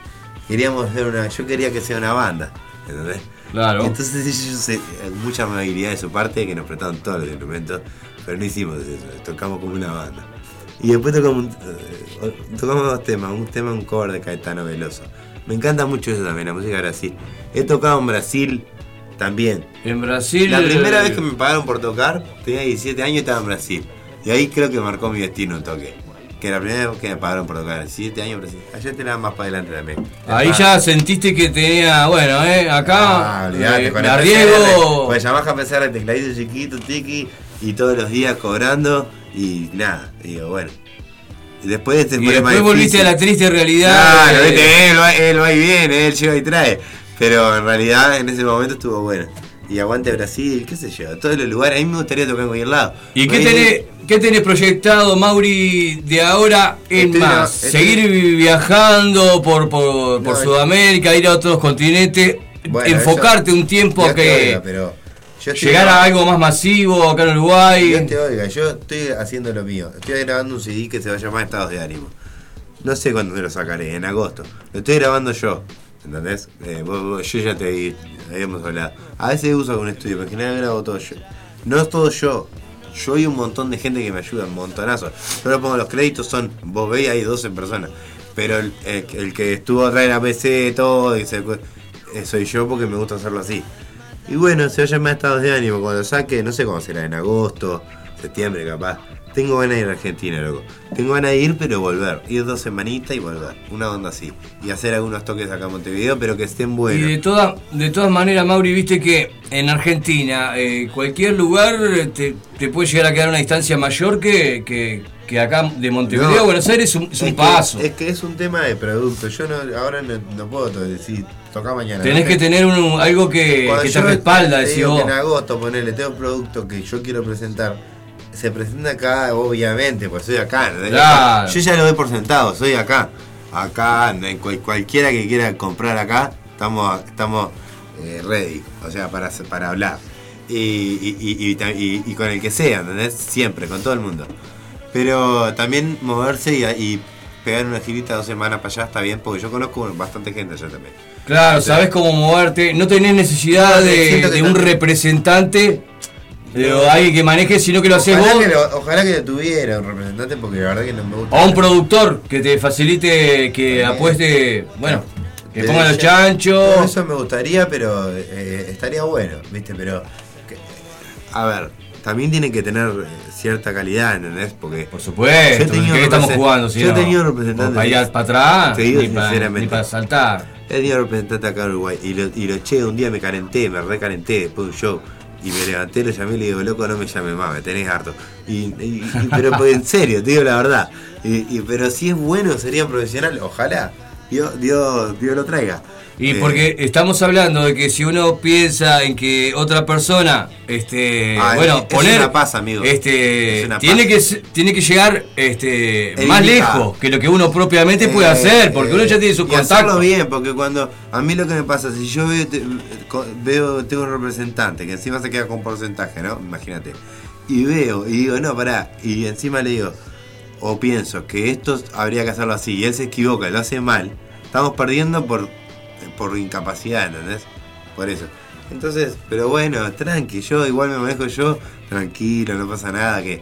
queríamos hacer una, yo quería que sea una banda, ¿entendés? Claro. Entonces ellos, se- mucha amabilidad de su parte que nos prestaron todos los instrumentos, pero no hicimos eso, tocamos como una banda. Y después tocamos, un- eh, tocamos dos temas, un tema, un cover de Caetano Veloso. Me encanta mucho eso también, la música de Brasil. He tocado en Brasil también. En Brasil. La primera eh, vez que me pagaron por tocar, tenía 17 años y estaba en Brasil. Y ahí creo que marcó mi destino un toque. Que la primera vez que me pagaron por tocar, 17 años en Brasil. Allá te la más para adelante también. Ahí Ah, ya sentiste que tenía, bueno, eh, acá Ah, olvidate, eh, con arriesgo. PCR, Con el tecladito chiquito, tiki, y todos los días cobrando, y nada, digo, bueno. Y después te Y pone más después volviste difícil. a la triste realidad. Claro, de- viste, él, va- él va y viene, él lleva y trae. Pero en realidad en ese momento estuvo bueno. Y aguante Brasil, qué sé yo, todos los lugares. A mí me gustaría tocar en cualquier lado. ¿Y qué tenés, qué tenés proyectado, Mauri, de ahora en Estoy- más? estoy- ¿Seguir viajando por, por, por No, Sudamérica, ir a otros continentes, Bueno, enfocarte eso- un tiempo Dios que oiga, pero yo llegar a algo más masivo acá en Uruguay? Dios te oiga, yo estoy haciendo lo mío. Estoy grabando un CD que se va a llamar Estados de Ánimo. No sé cuándo me lo sacaré, en agosto. Lo estoy grabando yo, ¿entendés? Eh, vos- vos- yo ya te habíamos hablado. A veces uso algún estudio, pero en general grabo todo yo. No es todo yo. Yo y un montón de gente que me ayuda, un montonazo. Yo lo pongo los créditos, son, vos veis, hay 12 personas. Pero el, que estuvo atrás de la PC, todo, y se- eh, soy yo porque me gusta hacerlo así. Y bueno, se va a llamar Estados de Ánimo. Cuando saque, no sé cómo será, en agosto, septiembre capaz. Tengo ganas de ir a Argentina, loco. Tengo ganas de ir, pero volver. Ir dos semanitas y volver. Una onda así. Y hacer algunos toques acá en Montevideo, pero que estén Y buenos. de, toda, de todas maneras, Mauri, viste que en Argentina, eh, cualquier lugar eh, te, te puede llegar a quedar una distancia mayor que, que, que acá de Montevideo No. a Buenos Aires es un, es un paso. es que es un tema de producto. Yo no, ahora no, no puedo decir, toca mañana. Tenés ¿no? que tener un- algo que, Cuando que te respalda, te digo que en agosto, ponele, tengo un producto que yo quiero presentar. Se presenta acá, obviamente, pues soy acá. ¿entendés? Claro. Yo ya lo doy por sentado, soy acá. Acá, cualquiera que quiera comprar acá, estamos, estamos eh, ready, o sea, para, para hablar. Y, y- y- y con el que sea, ¿entendés? Siempre, con todo el mundo. Pero también moverse y, y pegar una girita dos semanas para allá está bien, porque yo conozco bastante gente allá también. Claro, sabés cómo moverte, no tenés necesidad No, de, un representante, de alguien que maneje, sino que lo haces Ojalá vos. que lo- ojalá que lo tuviera un representante, porque la verdad que no me gusta. O un productor que te facilite, que apueste, bueno, que ponga los chanchos. eso me gustaría, pero eh, estaría bueno, ¿viste? Pero. que- a ver, también tienen que tener cierta calidad, ¿entendés? Porque. Por supuesto, ¿qué estamos jugando? Si yo he no? tenido representantes. Para ir para atrás, Te digo ni para, ni para saltar. He tenido representante acá en Uruguay y lo, y lo eché, un día me calenté, me recalenté después de un show. Y me levanté, lo llamé y le digo, loco, no me llame más, me tenés harto. Y, pero pues, en serio, te digo la verdad. Y- pero si es bueno, sería profesional, ojalá. Dios, Dios, Dios lo traiga. Y Eh, porque estamos hablando de que si uno piensa en que otra persona, este, Ah, bueno, es poner, una paz, amigo. este, Es una tiene paz. que tiene que llegar, este, Es más lejos que lo que uno propiamente puede Eh, hacer, porque uno ya tiene su hacerlo contacto. bien, porque cuando a mí lo que me pasa, si yo veo, te- veo tengo un representante que encima se queda con porcentaje, ¿no? Imagínate. Y veo y digo, no, pará, y encima le digo, o pienso que esto habría que hacerlo así, y él se equivoca, lo hace mal, estamos perdiendo por, por incapacidad, ¿entendés? Por eso. Entonces, pero bueno, tranqui, yo igual me manejo yo, tranquilo, no pasa nada, que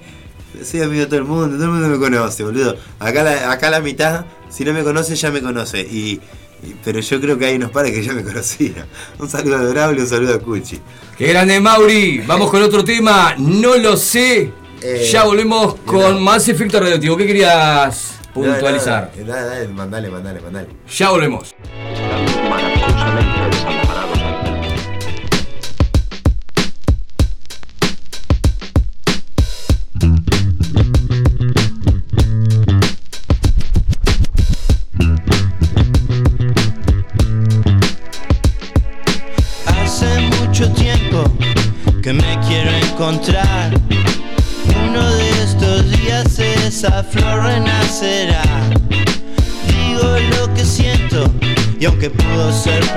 soy amigo de todo el mundo, todo el mundo me conoce, boludo. Acá la, acá la mitad, si no me conoce, ya me conoce. Y, y- pero yo creo que hay unos pares que ya me conocían. Un saludo a Braulio, un saludo a Cuchi. Qué grande Mauri, vamos con otro tema, no lo sé. Eh, ya volvemos con más efecto radioactivo. ¿Qué querías puntualizar? Dale, dale, dale, mandale, mandale, mandale. Ya volvemos. Hace mucho tiempo que me quiero encontrar. Uno de estos días esa flor aunque pudo ser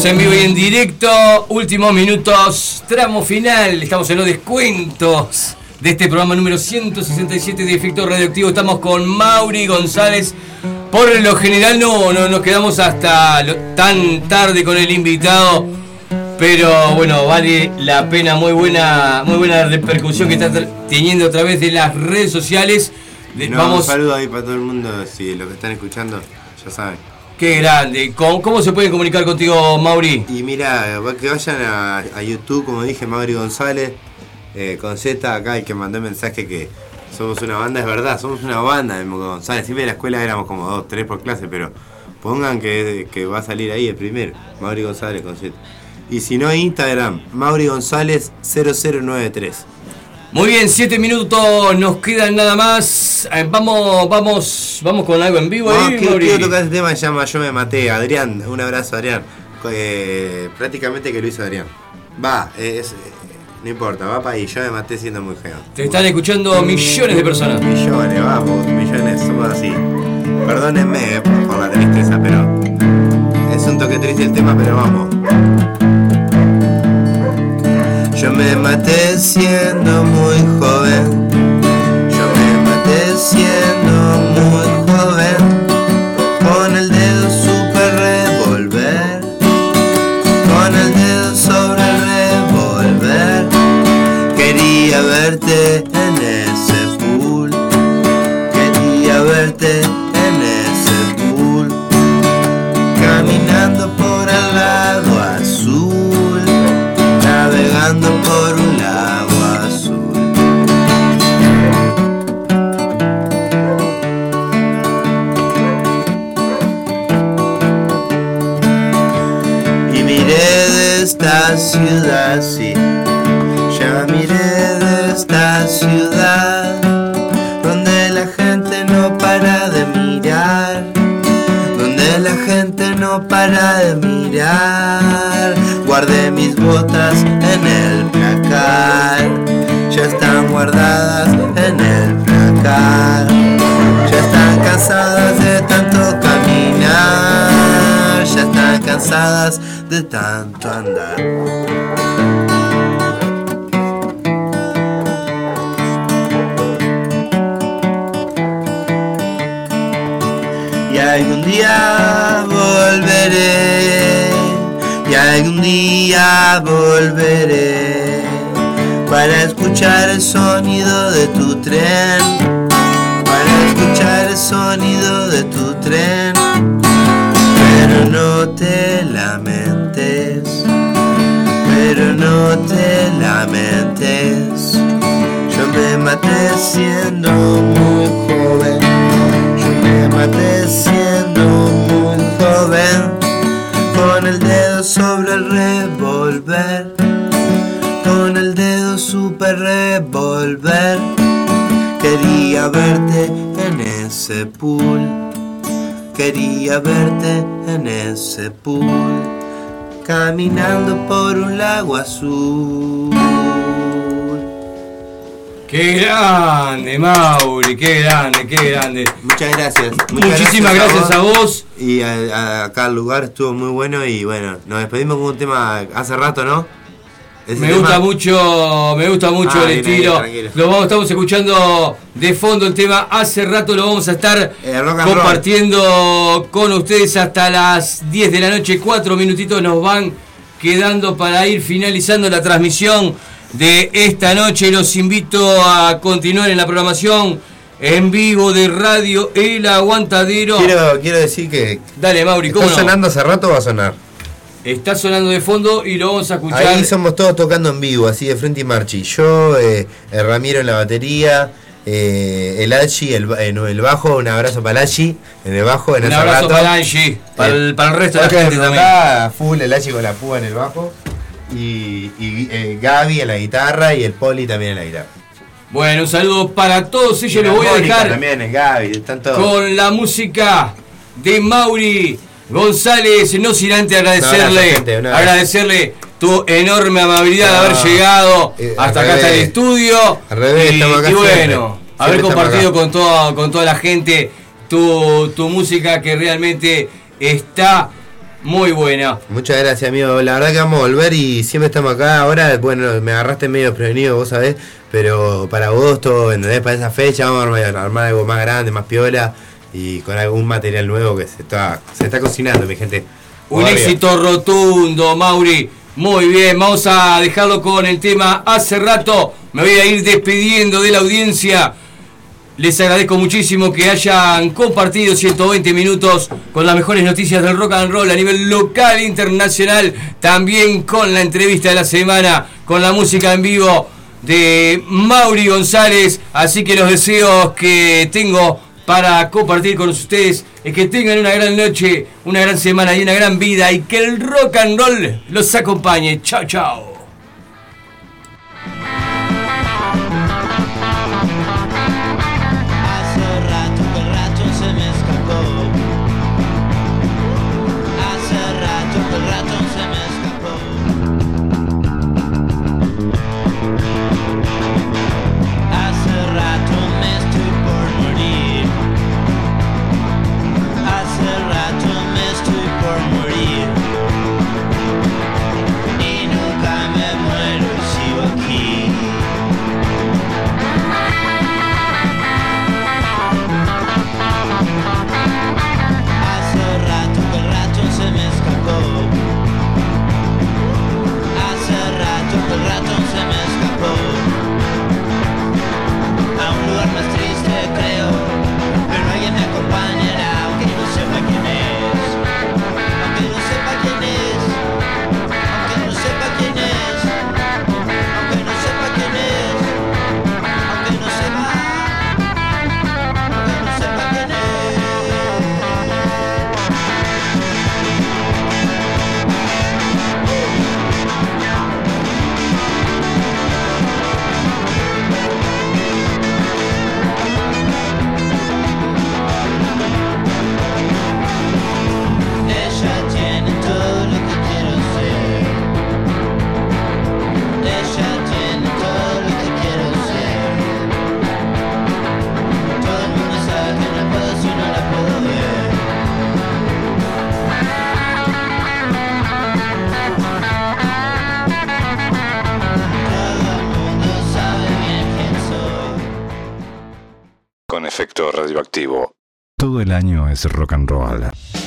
Estamos en vivo y en directo, últimos minutos, tramo final, estamos en los descuentos de este programa número 167 de Efecto Radioactivo. Estamos con Mauri González. Por lo general no, no nos quedamos hasta tan tarde con el invitado, pero bueno, vale la pena, muy buena, muy buena repercusión que está teniendo a través de las redes sociales. Vamos... Un saludo ahí para todo el mundo, si lo que están escuchando ya saben. Qué grande. ¿Cómo, se pueden comunicar contigo, Mauri? Y mira, que vayan a, YouTube, como dije, Mauri González, eh, con Z, acá el que mandó el mensaje que somos una banda, es verdad, somos una banda de González. Siempre en la escuela éramos como dos, tres por clase, pero pongan que, va a salir ahí el primero, Mauri González con Z. Y si no, Instagram, Mauri González 0093. Muy bien, siete minutos nos quedan nada más. Eh, vamos, vamos, vamos con algo en vivo ahí. Quiero, quiero, tocar este tema que se llama Yo me maté. Adrián, un abrazo Adrián. Eh, prácticamente que lo hizo Adrián. Va, es, no importa, va para ahí. Yo me maté siendo muy feo. Te están escuchando millones de personas. Millones, vamos, millones, somos así. Perdónenme eh, por la tristeza, pero es un toque triste el tema, pero vamos. Yo me maté siendo muy joven. Yo me maté siendo muy Guardé mis botas en el placar. Ya están guardadas en el placar. Ya están cansadas de tanto caminar. Ya están cansadas de tanto andar. Y algún día volveré, y algún día volveré para escuchar el sonido de tu tren, para escuchar el sonido de tu tren. Pero no te lamentes, pero no te lamentes. Yo me maté siendo muy joven. Yo me maté siendo Con el dedo super revolver Quería verte en ese pool Quería verte en ese pool Caminando por un lago azul Qué grande, Mauri, qué grande, qué grande. Muchas gracias. Muchísimas gracias, a vos. Y a, a- acá el lugar estuvo muy bueno y bueno, nos despedimos con un tema hace rato, ¿no? Ese Me tema- gusta mucho, me gusta mucho Ah, el estilo. Lo vamos, estamos escuchando de fondo el tema. Hace rato lo vamos a estar Eh, compartiendo con ustedes hasta las 10 de la noche. Cuatro minutitos nos van quedando para ir finalizando la transmisión de esta noche. Los invito a continuar en la programación en vivo de Radio El Aguantadero. Quiero, quiero decir que. Dale, Mauri, ¿Está ¿cómo no? sonando hace rato o va a sonar? Está sonando de fondo y lo vamos a escuchar. Ahí somos todos tocando en vivo, así de frente y marchi. Yo, eh, el Ramiro en la batería, eh, el Achi, el, ba- eh, el bajo, un abrazo para el Achi, en el bajo, en Un abrazo rato. para el- para el resto de la gente en también. Full el Achi con la púa en el bajo. Y, y, eh, Gaby en la guitarra y el Poli también en la guitarra. Bueno, un saludo para todos ellos. Los voy a dejar También es Gaby, están todos. con la música de Mauri González. No sin antes agradecerle, gente, agradecerle tu enorme amabilidad de haber llegado eh, hasta acá, hasta el revés. estudio. Al revés, y, bueno, siempre. haber Siempre compartido con toda, con toda la gente tu, tu música que realmente está muy buena. Muchas gracias, amigo. La verdad que vamos a volver y siempre estamos acá. Ahora, bueno, me agarraste medio prevenido, vos sabés, pero para agosto, ¿entendés? Para esa fecha vamos a armar, algo más grande, más piola y con algún material nuevo que se está, se está cocinando, mi gente. Un éxito rotundo, Mauri. Muy bien, vamos a dejarlo con el tema hace rato. Me voy a ir despidiendo de la audiencia. Les agradezco muchísimo que hayan compartido 120 minutos con las mejores noticias del rock and roll a nivel local e internacional. También con la entrevista de la semana, con la música en vivo de Mauri González. Así que los deseos que tengo para compartir con ustedes es que tengan una gran noche, una gran semana y una gran vida y que el rock and roll los acompañe. Chao, chao. Es rock and roll.